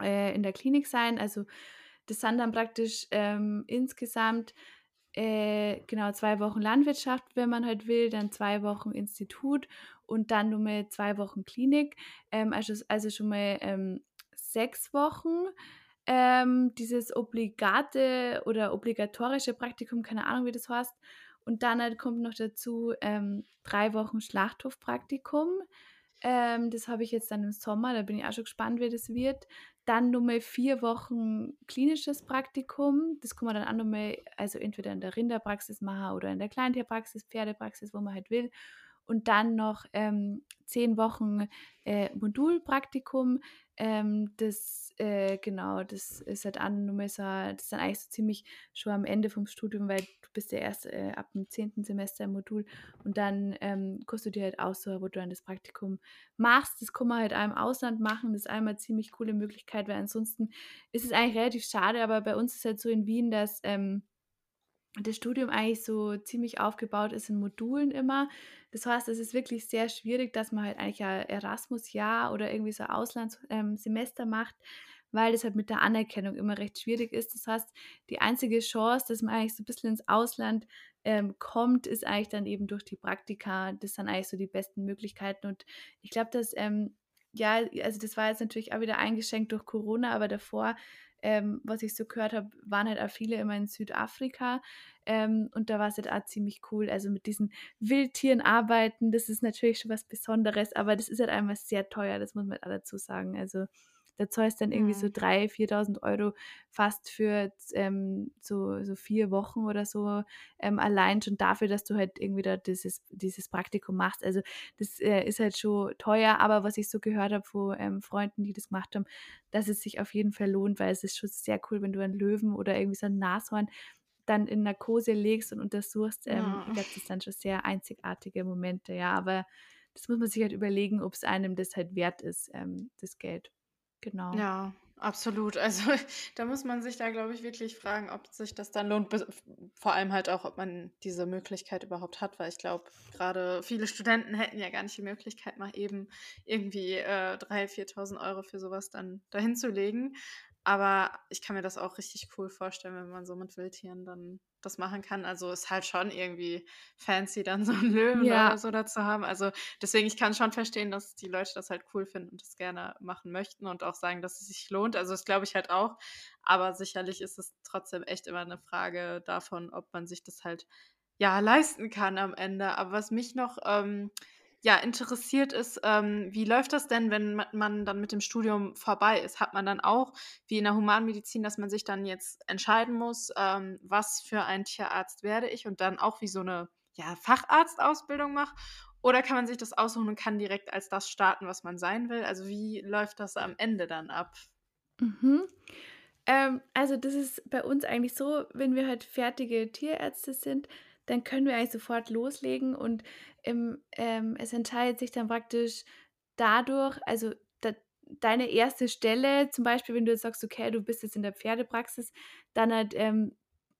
äh, in der Klinik sein. Also das sind dann praktisch ähm, insgesamt äh, genau zwei Wochen Landwirtschaft, wenn man halt will, dann zwei Wochen Institut und dann nur mal zwei Wochen Klinik. Ähm, also, also schon mal ähm, sechs Wochen. Ähm, dieses obligate oder obligatorische Praktikum, keine Ahnung, wie das heißt. Und dann halt kommt noch dazu ähm, drei Wochen Schlachthofpraktikum. Ähm, das habe ich jetzt dann im Sommer, da bin ich auch schon gespannt, wie das wird. Dann nochmal vier Wochen klinisches Praktikum. Das kann man dann auch nochmal, also entweder in der Rinderpraxis machen oder in der Kleintierpraxis, Pferdepraxis, wo man halt will. Und dann noch ähm, zehn Wochen äh, Modulpraktikum. Ähm, das, äh, genau, das ist halt so, das ist dann eigentlich so ziemlich schon am Ende vom Studium, weil bist ja erst äh, ab dem zehnten Semester im Modul und dann ähm, kannst du dir halt aussuchen, wo du dann das Praktikum machst. Das kann man halt auch im Ausland machen. Das ist einmal eine ziemlich coole Möglichkeit, weil ansonsten ist es eigentlich relativ schade, aber bei uns ist es halt so in Wien, dass ähm, das Studium eigentlich so ziemlich aufgebaut ist in Modulen immer. Das heißt, es ist wirklich sehr schwierig, dass man halt eigentlich ein Erasmus-Jahr oder irgendwie so ein Auslandssemester macht, weil das halt mit der Anerkennung immer recht schwierig ist. Das heißt, die einzige Chance, dass man eigentlich so ein bisschen ins Ausland ähm, kommt, ist eigentlich dann eben durch die Praktika. Das sind eigentlich so die besten Möglichkeiten. Und ich glaube, dass, ähm, ja, also das war jetzt natürlich auch wieder eingeschränkt durch Corona, aber davor ähm, was ich so gehört habe, waren halt auch viele immer in Südafrika. Ähm, und da war es halt auch ziemlich cool. Also mit diesen Wildtieren arbeiten, das ist natürlich schon was Besonderes, aber das ist halt einfach sehr teuer, das muss man halt auch dazu sagen. Also da zahlst dann irgendwie mhm. so 3.000, 4.000 Euro fast für ähm, so, so vier Wochen oder so ähm, allein schon dafür, dass du halt irgendwie da dieses, dieses Praktikum machst. Also das äh, ist halt schon teuer, aber was ich so gehört habe von ähm, Freunden, die das gemacht haben, dass es sich auf jeden Fall lohnt, weil es ist schon sehr cool, wenn du einen Löwen oder irgendwie so ein Nashorn dann in Narkose legst und untersuchst. Ähm, ja. Ich glaube, das sind dann schon sehr einzigartige Momente, ja, aber das muss man sich halt überlegen, ob es einem das halt wert ist, ähm, das Geld. Genau.
Ja, absolut. Also da muss man sich da, glaube ich, wirklich fragen, ob sich das dann lohnt. Vor allem halt auch, ob man diese Möglichkeit überhaupt hat, weil ich glaube, gerade viele Studenten hätten ja gar nicht die Möglichkeit, mal eben irgendwie äh, 3.000, 4.000 Euro für sowas dann dahin zu legen. Aber ich kann mir das auch richtig cool vorstellen, wenn man so mit Wildtieren dann das machen kann. Also ist halt schon irgendwie fancy, dann so einen Löwen ja. oder so dazu haben. Also deswegen, ich kann schon verstehen, dass die Leute das halt cool finden und das gerne machen möchten und auch sagen, dass es sich lohnt. Also das glaube ich halt auch. Aber sicherlich ist es trotzdem echt immer eine Frage davon, ob man sich das halt ja leisten kann am Ende. Aber was mich noch ähm, ja, interessiert ist, ähm, wie läuft das denn, wenn man dann mit dem Studium vorbei ist? Hat man dann auch, wie in der Humanmedizin, dass man sich dann jetzt entscheiden muss, ähm, was für ein Tierarzt werde ich und dann auch wie so eine ja, Facharztausbildung mache? Oder kann man sich das aussuchen und kann direkt als das starten, was man sein will? Also wie läuft das am Ende dann ab?
Mhm. Ähm, also das ist bei uns eigentlich so, wenn wir halt fertige Tierärzte sind, dann können wir eigentlich sofort loslegen und im, ähm, es entscheidet sich dann praktisch dadurch, also da, deine erste Stelle, zum Beispiel, wenn du jetzt sagst, okay, du bist jetzt in der Pferdepraxis, dann halt, ähm,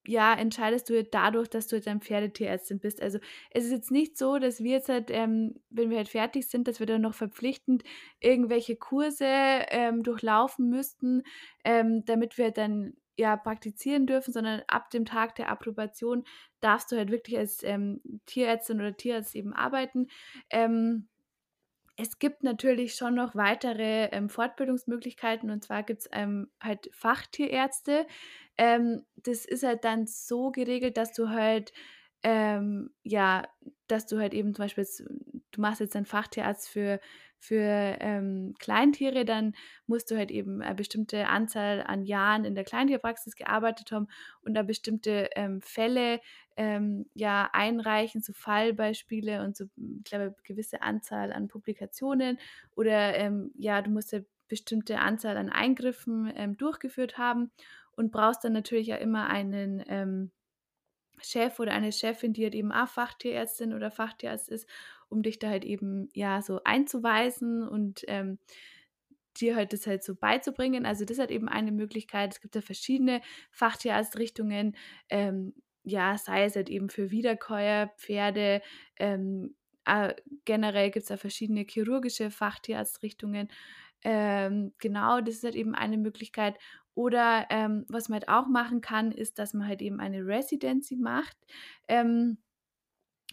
ja, entscheidest du halt dadurch, dass du jetzt ein Pferdetierärztin bist. Also es ist jetzt nicht so, dass wir jetzt halt, ähm, wenn wir halt fertig sind, dass wir dann noch verpflichtend irgendwelche Kurse ähm, durchlaufen müssten, ähm, damit wir dann ja praktizieren dürfen, sondern ab dem Tag der Approbation darfst du halt wirklich als ähm, Tierärztin oder Tierarzt eben arbeiten. Ähm, es gibt natürlich schon noch weitere ähm, Fortbildungsmöglichkeiten und zwar gibt es ähm, halt Fachtierärzte. Ähm, das ist halt dann so geregelt, dass du halt ähm, ja, dass du halt eben zum Beispiel, du machst jetzt einen Fachtierarzt für für ähm, Kleintiere, dann musst du halt eben eine bestimmte Anzahl an Jahren in der Kleintierpraxis gearbeitet haben und da bestimmte ähm, Fälle ähm, ja einreichen, so Fallbeispiele und so, ich glaube, gewisse Anzahl an Publikationen oder ähm, ja, du musst eine bestimmte Anzahl an Eingriffen ähm, durchgeführt haben und brauchst dann natürlich ja immer einen ähm, Chef oder eine Chefin, die halt eben auch Fachtierärztin oder Fachtierarzt ist um dich da halt eben ja so einzuweisen und ähm, dir halt das halt so beizubringen. Also das halt eben eine Möglichkeit. Es gibt da verschiedene Fachtierarzt-Richtungen, ähm, ja, sei es halt eben für Wiederkäuer, Pferde, ähm, äh, generell gibt es da verschiedene chirurgische Fachtierarzt-Richtungen. Ähm, genau, das ist halt eben eine Möglichkeit. Oder ähm, was man halt auch machen kann, ist, dass man halt eben eine Residency macht. Ähm,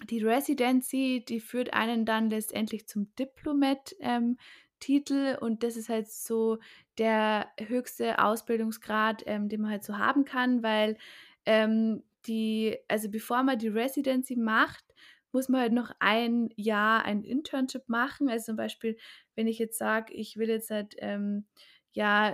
die Residency, die führt einen dann letztendlich zum Diplomat-Titel ähm, und das ist halt so der höchste Ausbildungsgrad, ähm, den man halt so haben kann, weil ähm, die, also bevor man die Residency macht, muss man halt noch ein Jahr ein Internship machen. Also zum Beispiel, wenn ich jetzt sage, ich will jetzt halt, ähm, ja,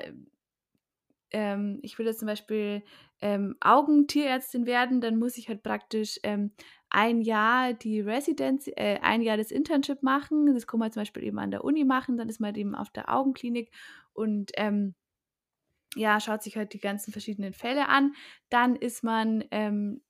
ähm, ich will jetzt zum Beispiel ähm, Augentierärztin werden, dann muss ich halt praktisch ähm, ein Jahr die Residenz, äh, ein Jahr das Internship machen. Das kann man zum Beispiel eben an der Uni machen, dann ist man halt eben auf der Augenklinik und ähm, ja, schaut sich halt die ganzen verschiedenen Fälle an. Dann ist man, ähm,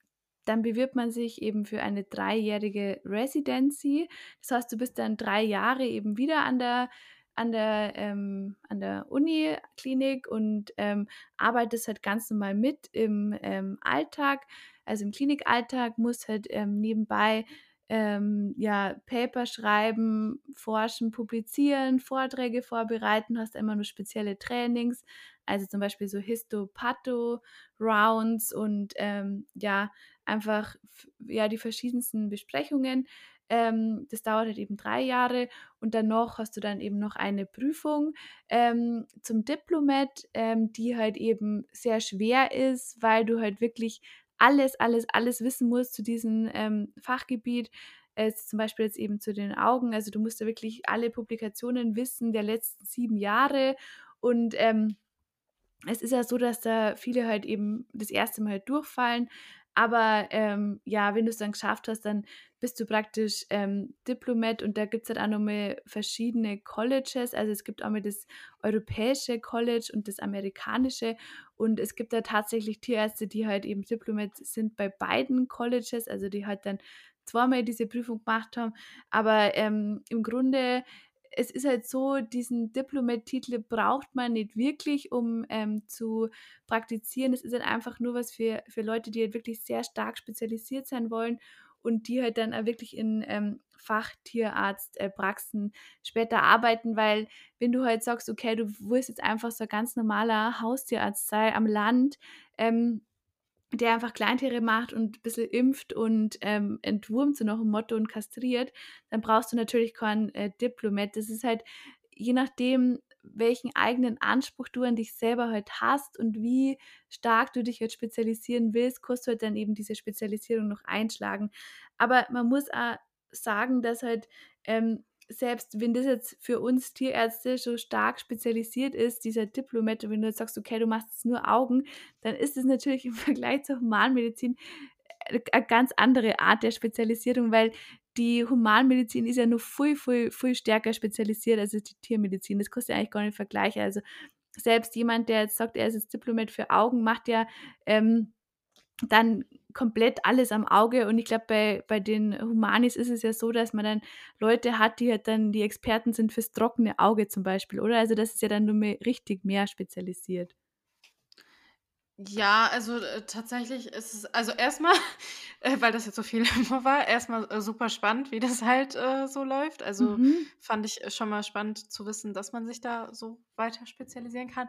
dann bewirbt man sich eben für eine dreijährige Residency. Das heißt, du bist dann drei Jahre eben wieder an der an der, ähm, an der Uniklinik und ähm, arbeitest halt ganz normal mit im ähm, Alltag also im Klinikalltag muss halt ähm, nebenbei ähm, ja, Paper schreiben, forschen, publizieren, Vorträge vorbereiten, hast immer nur spezielle Trainings, also zum Beispiel so Histopatho-Rounds und ähm, ja, einfach ja, die verschiedensten Besprechungen. Ähm, das dauert halt eben drei Jahre und danach hast du dann eben noch eine Prüfung ähm, zum Diplomat, ähm, die halt eben sehr schwer ist, weil du halt wirklich alles, alles, alles wissen musst zu diesem ähm, Fachgebiet. Äh, zum Beispiel jetzt eben zu den Augen. Also du musst ja wirklich alle Publikationen wissen der letzten sieben Jahre und ähm, es ist ja so, dass da viele halt eben das erste Mal durchfallen. Aber ähm, ja, wenn du es dann geschafft hast, dann bist du praktisch ähm, Diplomat und da gibt es halt auch nochmal verschiedene Colleges. Also es gibt auch mal das europäische College und das amerikanische und es gibt da tatsächlich Tierärzte, die halt eben Diplomat sind bei beiden Colleges, also die halt dann zweimal diese Prüfung gemacht haben. Aber ähm, im Grunde es ist halt so, diesen Diplomat-Titel braucht man nicht wirklich, um ähm, zu praktizieren. Es ist halt einfach nur was für, für Leute, die halt wirklich sehr stark spezialisiert sein wollen und die halt dann auch wirklich in ähm, Fachtierarzt-Praxen äh, später arbeiten, weil wenn du halt sagst, okay, du willst jetzt einfach so ein ganz normaler Haustierarzt sein am Land, ähm, der einfach Kleintiere macht und ein bisschen impft und ähm, entwurmt, so nach dem Motto und kastriert, dann brauchst du natürlich kein äh, Diplomat. Das ist halt, je nachdem, welchen eigenen Anspruch du an dich selber halt hast und wie stark du dich halt spezialisieren willst, kannst du halt dann eben diese Spezialisierung noch einschlagen. Aber man muss auch sagen, dass halt ähm, selbst wenn das jetzt für uns Tierärzte so stark spezialisiert ist, dieser Diplomat, wenn du jetzt sagst, okay, du machst jetzt nur Augen, dann ist es natürlich im Vergleich zur Humanmedizin äh, eine ganz andere Art der Spezialisierung, weil die Humanmedizin ist ja nur viel, viel, viel stärker spezialisiert als die Tiermedizin. Das kannst du eigentlich gar nicht vergleichen. Also selbst jemand, der jetzt sagt, er ist jetzt Diplomat für Augen, macht ja ähm, dann komplett alles am Auge. Und ich glaube, bei, bei den Humanis ist es ja so, dass man dann Leute hat, die halt dann die Experten sind fürs trockene Auge zum Beispiel, oder? Also das ist ja dann nur mehr, richtig mehr spezialisiert.
Ja, also äh, tatsächlich ist es, also erstmal, äh, weil das jetzt so viel Info war, erstmal äh, super spannend, wie das halt äh, so läuft. Also
Mhm.
fand ich schon mal spannend zu wissen, dass man sich da so weiter spezialisieren kann.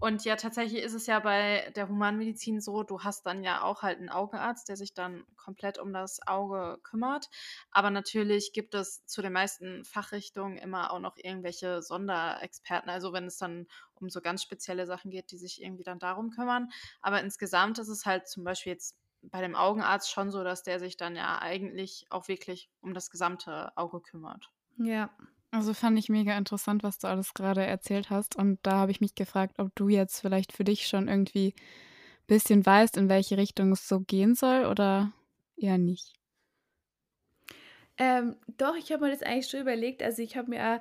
Und ja, tatsächlich ist es ja bei der Humanmedizin so, du hast dann ja auch halt einen Augenarzt, der sich dann komplett um das Auge kümmert. Aber natürlich gibt es zu den meisten Fachrichtungen immer auch noch irgendwelche Sonderexperten. Also wenn es dann um so ganz spezielle Sachen geht, die sich irgendwie dann darum kümmern. Aber insgesamt ist es halt zum Beispiel jetzt bei dem Augenarzt schon so, dass der sich dann ja eigentlich auch wirklich um das gesamte Auge kümmert.
Ja.
Also fand ich mega interessant, was du alles gerade erzählt hast. Und da habe ich mich gefragt, ob du jetzt vielleicht für dich schon irgendwie ein bisschen weißt, in welche Richtung es so gehen soll oder eher nicht.
Ähm, doch, ich habe mir das eigentlich schon überlegt. Also ich habe mir,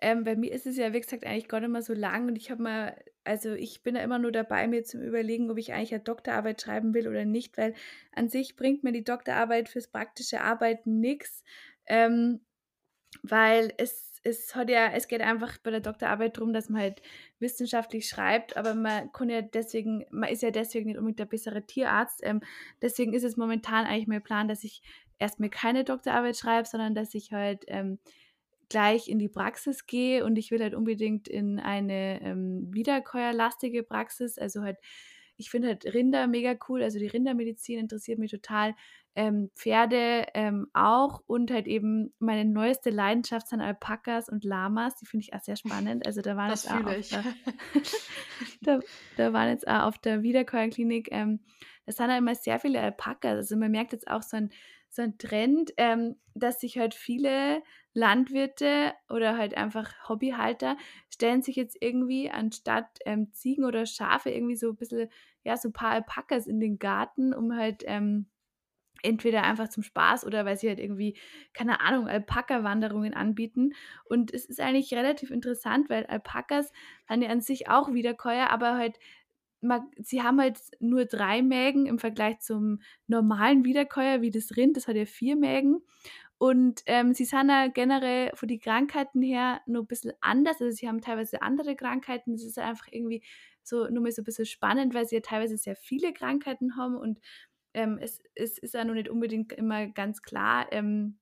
ähm, bei mir ist es ja, wie gesagt, eigentlich gar nicht mehr so lang und ich habe mir, also ich bin da immer nur dabei, mir zu überlegen, ob ich eigentlich eine Doktorarbeit schreiben will oder nicht, weil an sich bringt mir die Doktorarbeit fürs praktische Arbeiten nichts, ähm, weil es es hat ja, es geht einfach bei der Doktorarbeit darum, dass man halt wissenschaftlich schreibt, aber man kann ja deswegen, man ist ja deswegen nicht unbedingt der bessere Tierarzt. Ähm, deswegen ist es momentan eigentlich mein Plan, dass ich erstmal keine Doktorarbeit schreibe, sondern dass ich halt ähm, gleich in die Praxis gehe und ich will halt unbedingt in eine ähm, wiederkäuerlastige Praxis, also halt ich finde halt Rinder mega cool, also die Rindermedizin interessiert mich total, ähm, Pferde ähm, auch und halt eben meine neueste Leidenschaft sind Alpakas und Lamas, die finde ich auch sehr spannend. Also da waren
Das
jetzt auch auf der, da, da waren jetzt auch auf der Wiederkäuerklinik, ähm, da sind halt immer sehr viele Alpakas. Also man merkt jetzt auch so ein, so ein Trend, ähm, dass sich halt viele Landwirte oder halt einfach Hobbyhalter stellen sich jetzt irgendwie anstatt ähm, Ziegen oder Schafe irgendwie so ein bisschen, ja, so ein paar Alpakas in den Garten, um halt ähm, entweder einfach zum Spaß oder weil sie halt irgendwie, keine Ahnung, Alpaka-Wanderungen anbieten. Und es ist eigentlich relativ interessant, weil Alpakas haben ja an sich auch Wiederkäuer, aber halt man, sie haben halt nur drei Mägen im Vergleich zum normalen Wiederkäuer wie das Rind, das hat ja vier Mägen. Und ähm, sie sind ja generell von den Krankheiten her nur ein bisschen anders. Also sie haben teilweise andere Krankheiten. Das ist einfach irgendwie so nur mal so ein bisschen spannend, weil sie ja teilweise sehr viele Krankheiten haben und ähm, es, es ist ja noch nicht unbedingt immer ganz klar, ähm,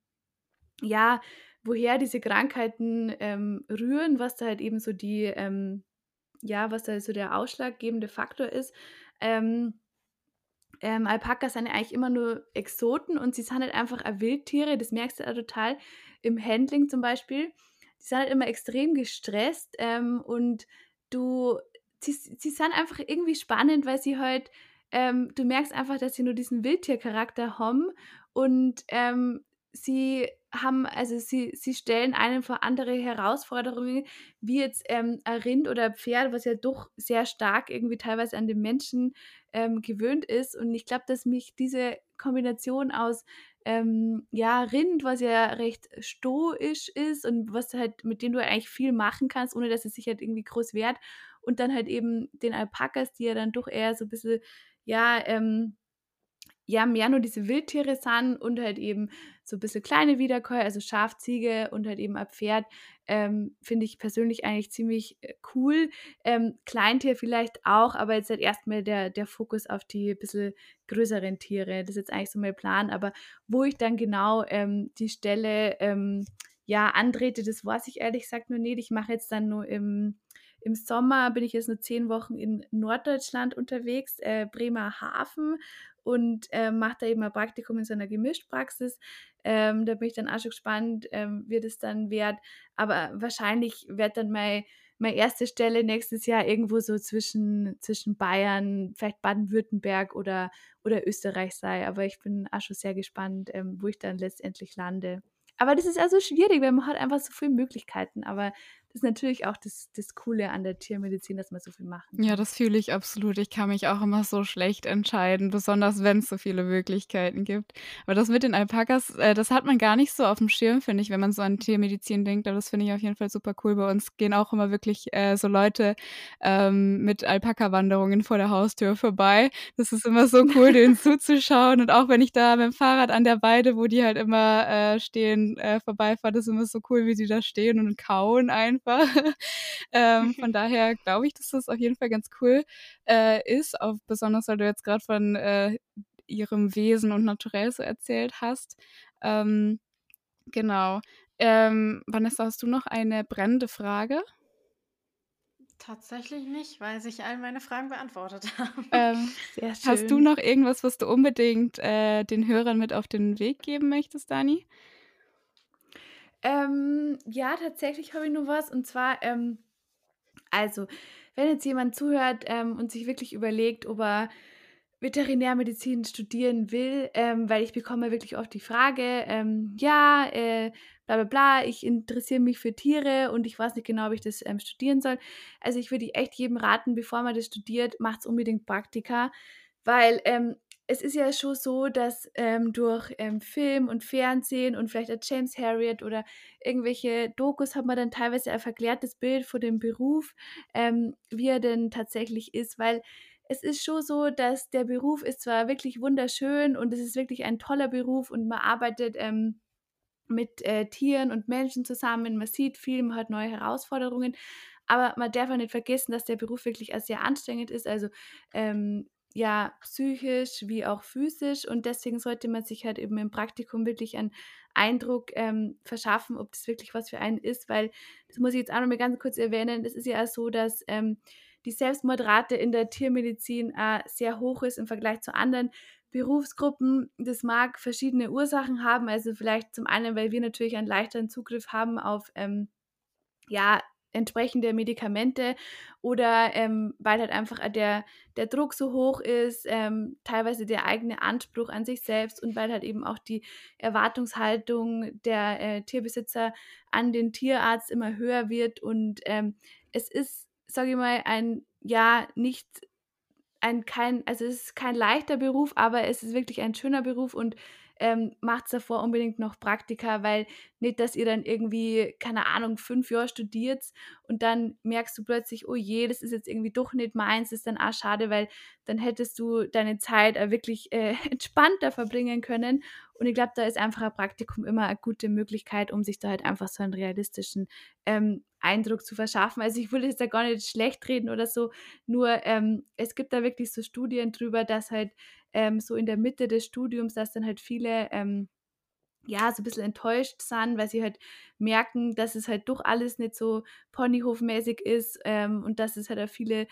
ja, woher diese Krankheiten ähm, rühren, was da halt eben so die, ähm, ja, was da so der ausschlaggebende Faktor ist. Ähm, ähm, Alpakas sind ja eigentlich immer nur Exoten und sie sind halt einfach Wildtiere. Das merkst du ja total im Handling zum Beispiel. Die sind halt immer extrem gestresst ähm, und du, sie, sie sind einfach irgendwie spannend, weil sie halt, ähm, du merkst einfach, dass sie nur diesen Wildtiercharakter haben und ähm, sie haben, also sie, sie stellen einen vor andere Herausforderungen, wie jetzt ähm, ein Rind oder ein Pferd, was ja doch sehr stark irgendwie teilweise an den Menschen ähm, gewöhnt ist. Und ich glaube, dass mich diese Kombination aus ähm, ja, Rind, was ja recht stoisch ist und was halt, mit dem du eigentlich viel machen kannst, ohne dass es sich halt irgendwie groß wehrt. Und dann halt eben den Alpakas, die ja dann doch eher so ein bisschen, ja, ähm, ja, mehr nur diese Wildtiere sind und halt eben so ein bisschen kleine Wiederkäuer, also Schaf, Ziege und halt eben ein Pferd, ähm, finde ich persönlich eigentlich ziemlich äh, cool. Ähm, Kleintier vielleicht auch, aber jetzt halt erstmal der, der Fokus auf die bisschen größeren Tiere. Das ist jetzt eigentlich so mein Plan, aber wo ich dann genau ähm, die Stelle ähm, ja antrete, das weiß ich ehrlich gesagt nur nicht. Ich mache jetzt dann nur im im Sommer bin ich jetzt nur zehn Wochen in Norddeutschland unterwegs, äh, Bremerhaven und äh, mache da eben ein Praktikum in so einer Gemischtpraxis. Ähm, da bin ich dann auch schon gespannt, ähm, wie das dann wird. Aber wahrscheinlich wird dann mein, meine erste Stelle nächstes Jahr irgendwo so zwischen, zwischen Bayern, vielleicht Baden-Württemberg oder, oder Österreich sein. Aber ich bin auch schon sehr gespannt, ähm, wo ich dann letztendlich lande. Aber das ist also schwierig, weil man hat einfach so viele Möglichkeiten. Aber ist natürlich auch das, das Coole an der Tiermedizin, dass man so viel machen
kann. Ja, das fühle ich absolut. Ich kann mich auch immer so schlecht entscheiden, besonders wenn es so viele Möglichkeiten gibt. Aber das mit den Alpakas, äh, das hat man gar nicht so auf dem Schirm, finde ich, wenn man so an Tiermedizin denkt. Aber das finde ich auf jeden Fall super cool. Bei uns gehen auch immer wirklich äh, so Leute ähm, mit Alpaka-Wanderungen vor der Haustür vorbei. Das ist immer so cool, denen zuzuschauen. Und auch wenn ich da mit dem Fahrrad an der Weide, wo die halt immer äh, stehen, äh, vorbeifahre, das ist immer so cool, wie sie da stehen und kauen einfach einfach. ähm, von daher glaube ich, dass das auf jeden Fall ganz cool äh, ist, auch besonders weil du jetzt gerade von äh, ihrem Wesen und Naturell so erzählt hast. Ähm, genau. Ähm, Vanessa, hast du noch eine brennende Frage?
Tatsächlich nicht, weil sich all meine Fragen beantwortet haben.
Ähm, hast du noch irgendwas, was du unbedingt äh, den Hörern mit auf den Weg geben möchtest, Dani?
Ähm, ja, tatsächlich habe ich nur was. Und zwar, ähm, also, wenn jetzt jemand zuhört ähm, und sich wirklich überlegt, ob er Veterinärmedizin studieren will, ähm, weil ich bekomme wirklich oft die Frage, ähm, ja, äh, bla bla bla, ich interessiere mich für Tiere und ich weiß nicht genau, ob ich das ähm, studieren soll. Also ich würde echt jedem raten, bevor man das studiert, macht es unbedingt Praktika, weil es ist ja schon so, dass ähm, durch ähm, Film und Fernsehen und vielleicht auch James Harriet oder irgendwelche Dokus hat man dann teilweise ein verklärtes Bild von dem Beruf, ähm, wie er denn tatsächlich ist, weil es ist schon so, dass der Beruf ist zwar wirklich wunderschön und es ist wirklich ein toller Beruf und man arbeitet ähm, mit äh, Tieren und Menschen zusammen, man sieht viel, man hat neue Herausforderungen, aber man darf auch nicht vergessen, dass der Beruf wirklich sehr anstrengend ist. Also ähm, ja, psychisch wie auch physisch und deswegen sollte man sich halt eben im Praktikum wirklich einen Eindruck ähm, verschaffen, ob das wirklich was für einen ist, weil, das muss ich jetzt auch noch mal ganz kurz erwähnen, es ist ja auch so, dass ähm, die Selbstmordrate in der Tiermedizin äh, sehr hoch ist im Vergleich zu anderen Berufsgruppen. Das mag verschiedene Ursachen haben, also vielleicht zum einen, weil wir natürlich einen leichteren Zugriff haben auf ähm, ja, entsprechende Medikamente oder ähm, weil halt einfach der, der Druck so hoch ist, ähm, teilweise der eigene Anspruch an sich selbst und weil halt eben auch die Erwartungshaltung der äh, Tierbesitzer an den Tierarzt immer höher wird und ähm, es ist, sage ich mal, ein ja nicht ein kein, also es ist kein leichter Beruf, aber es ist wirklich ein schöner Beruf und ähm, macht davor unbedingt noch Praktika, weil nicht, dass ihr dann irgendwie, keine Ahnung, fünf Jahre studiert und dann merkst du plötzlich, oh je, das ist jetzt irgendwie doch nicht meins, das ist dann auch schade, weil dann hättest du deine Zeit wirklich äh, entspannter verbringen können. Und ich glaube, da ist einfach ein Praktikum immer eine gute Möglichkeit, um sich da halt einfach so einen realistischen ähm, Eindruck zu verschaffen. Also ich will jetzt da gar nicht schlecht reden oder so, nur ähm, es gibt da wirklich so Studien drüber, dass halt ähm, so in der Mitte des Studiums, dass dann halt viele ähm, ja, so ein bisschen enttäuscht sind, weil sie halt merken, dass es halt doch alles nicht so ponyhofmäßig ist ähm, und dass es halt auch viele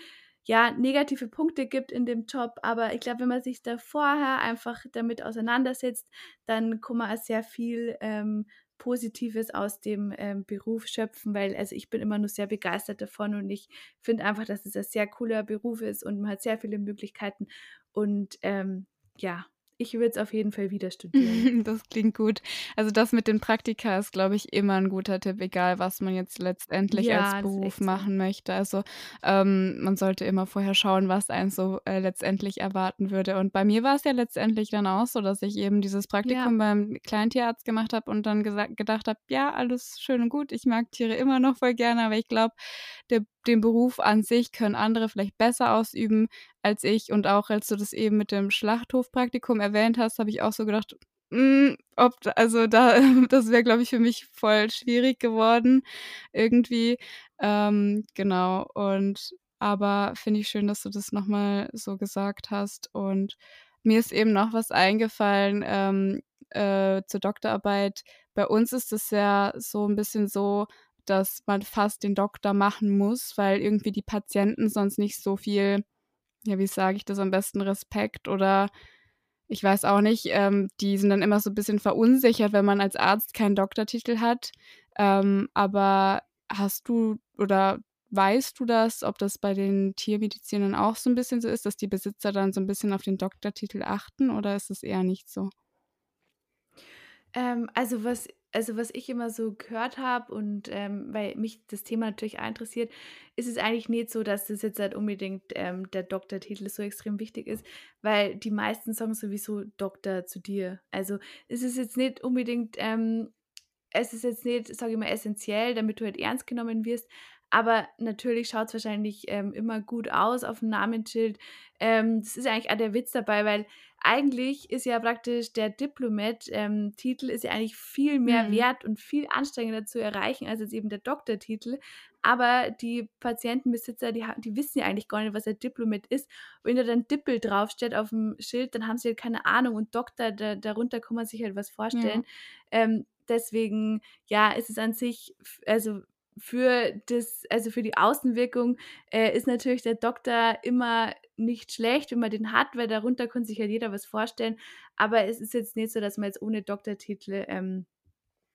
ja, negative Punkte gibt in dem Job. Aber ich glaube, wenn man sich da vorher einfach damit auseinandersetzt, dann kann man auch sehr viel ähm, Positives aus dem ähm, Beruf schöpfen, weil also ich bin immer nur sehr begeistert davon und ich finde einfach, dass es ein sehr cooler Beruf ist und man hat sehr viele Möglichkeiten und ähm, ja, ich würde es auf jeden Fall wieder studieren.
Das klingt gut. Also das mit den Praktika ist, glaube ich, immer ein guter Tipp, egal was man jetzt letztendlich
Ja,
als Beruf
so.
machen möchte. Also ähm, man sollte immer vorher schauen, was einen so äh, letztendlich erwarten würde. Und bei mir war es ja letztendlich dann auch so, dass ich eben dieses
Ja.
Praktikum beim Kleintierarzt gemacht habe und dann gesagt, gedacht habe, ja, alles schön und gut, ich mag Tiere immer noch voll gerne, aber ich glaube, der, den Beruf an sich können andere vielleicht besser ausüben als ich. Und auch als du das eben mit dem Schlachthofpraktikum erwähnt hast, habe ich auch so gedacht, hm, ob also da das wäre, glaube ich, für mich voll schwierig geworden irgendwie. Ähm, genau und aber finde ich schön, dass du das noch mal so gesagt hast. Und mir ist eben noch was eingefallen, ähm, äh, zur Doktorarbeit. Bei uns ist es ja so ein bisschen so, dass man fast den Doktor machen muss, weil irgendwie die Patienten sonst nicht so viel ja, wie sage ich das am besten, Respekt oder ich weiß auch nicht, ähm, die sind dann immer so ein bisschen verunsichert, wenn man als Arzt keinen Doktortitel hat. Ähm, aber hast du oder weißt du das, ob das bei den Tiermedizinern auch so ein bisschen so ist, dass die Besitzer dann so ein bisschen auf den Doktortitel achten oder ist es eher nicht so?
Ähm, also was also was ich immer so gehört habe und, ähm, weil mich das Thema natürlich auch interessiert, ist es eigentlich nicht so, dass das jetzt halt unbedingt, ähm, der Doktortitel so extrem wichtig ist, weil die meisten sagen sowieso Doktor zu dir. Also, es ist jetzt nicht unbedingt, ähm es ist jetzt nicht, sage ich mal, essenziell, damit du halt ernst genommen wirst, aber natürlich schaut es wahrscheinlich, ähm, immer gut aus auf dem Namensschild. Ähm, das ist eigentlich auch der Witz dabei, weil eigentlich ist ja praktisch der Diplomat ähm, ist ja eigentlich viel mehr
Mhm.
wert und viel anstrengender zu erreichen als jetzt eben der Doktortitel. Aber die Patientenbesitzer, die die wissen ja eigentlich gar nicht, was ein Diplomat ist. Wenn da dann Dippel draufsteht auf dem Schild, dann haben sie halt keine Ahnung und Doktor, da darunter kann man sich halt was
Ja.
vorstellen. Ähm, deswegen, ja, ist es an sich also für das also für die Außenwirkung, äh, ist natürlich der Doktor immer nicht schlecht, wenn man den hat, weil darunter kann sich ja jeder was vorstellen. Aber es ist jetzt nicht so, dass man jetzt ohne Doktortitel, ähm,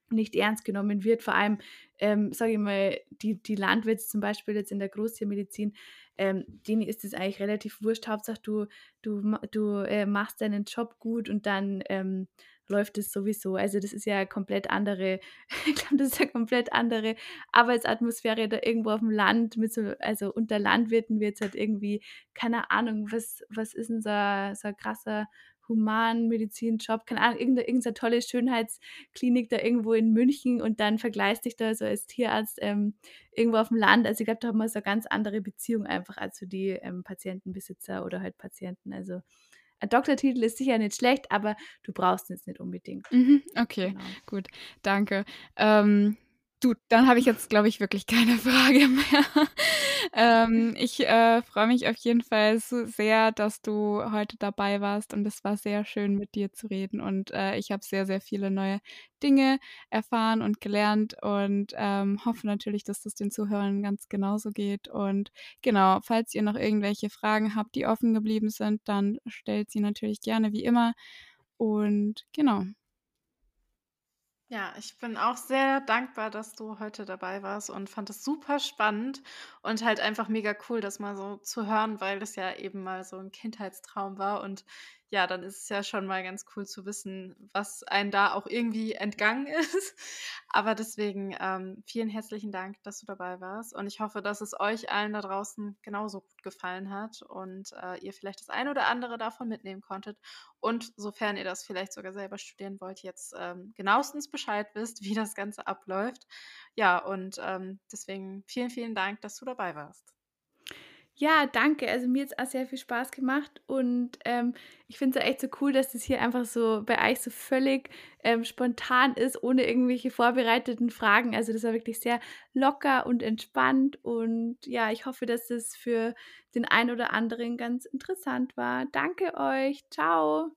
nicht ernst genommen wird. Vor allem, ähm, sage ich mal, die die Landwirte zum Beispiel jetzt in der Großtiermedizin, ähm, denen ist es eigentlich relativ wurscht. Hauptsache du du du, äh, machst deinen Job gut und dann, ähm, läuft es sowieso. Also, das ist ja komplett andere ich glaube, das ist ja komplett andere Arbeitsatmosphäre da irgendwo auf dem Land mit so also, unter Landwirten wird's halt irgendwie keine Ahnung, was was ist 'n so so 'n krasser Humanmedizinjob, keine Ahnung, irgend 'ne irgend so 'ne tolle Schönheitsklinik da irgendwo in München und dann vergleichst dich da so als Tierarzt, ähm, irgendwo aufm Land. Also, ich glaube, da hat man so 'ne ganz andere Beziehung einfach als so die, ähm, Patientenbesitzer oder halt Patienten. Also, ein Doktortitel ist sicher nicht schlecht, aber du brauchst jetzt nicht unbedingt.
Mhm, okay,
Genau.
gut, danke. Ähm, du, dann habe ich jetzt, glaube ich, wirklich keine Frage mehr. Ähm, ich, äh, freue mich auf jeden Fall so sehr, dass du heute dabei warst und es war sehr schön, mit dir zu reden und, äh, ich habe sehr, sehr viele neue Dinge erfahren und gelernt und, ähm, hoffe natürlich, dass das den Zuhörern ganz genauso geht. Und genau, falls ihr noch irgendwelche Fragen habt, die offen geblieben sind, dann stellt sie natürlich gerne wie immer. Und genau.
Ja, ich bin auch sehr dankbar, dass du heute dabei warst und fand es super spannend und halt einfach mega cool, das mal so zu hören, weil das ja eben mal so ein Kindheitstraum war. Und ja, dann ist es ja schon mal ganz cool zu wissen, was einem da auch irgendwie entgangen ist. Aber deswegen, ähm, vielen herzlichen Dank, dass du dabei warst. Und ich hoffe, dass es euch allen da draußen genauso gut gefallen hat und, äh, ihr vielleicht das eine oder andere davon mitnehmen konntet. Und sofern ihr das vielleicht sogar selber studieren wollt, jetzt, ähm, genauestens Bescheid wisst, wie das Ganze abläuft. Ja, und, ähm, deswegen vielen, vielen Dank, dass du dabei warst.
Ja, danke. Also, mir hat's auch sehr viel Spaß gemacht und, ähm, ich finde es echt so cool, dass das hier einfach so bei euch so völlig, ähm, spontan ist, ohne irgendwelche vorbereiteten Fragen. Also, das war wirklich sehr locker und entspannt und ja, ich hoffe, dass das für den einen oder anderen ganz interessant war. Danke euch. Ciao.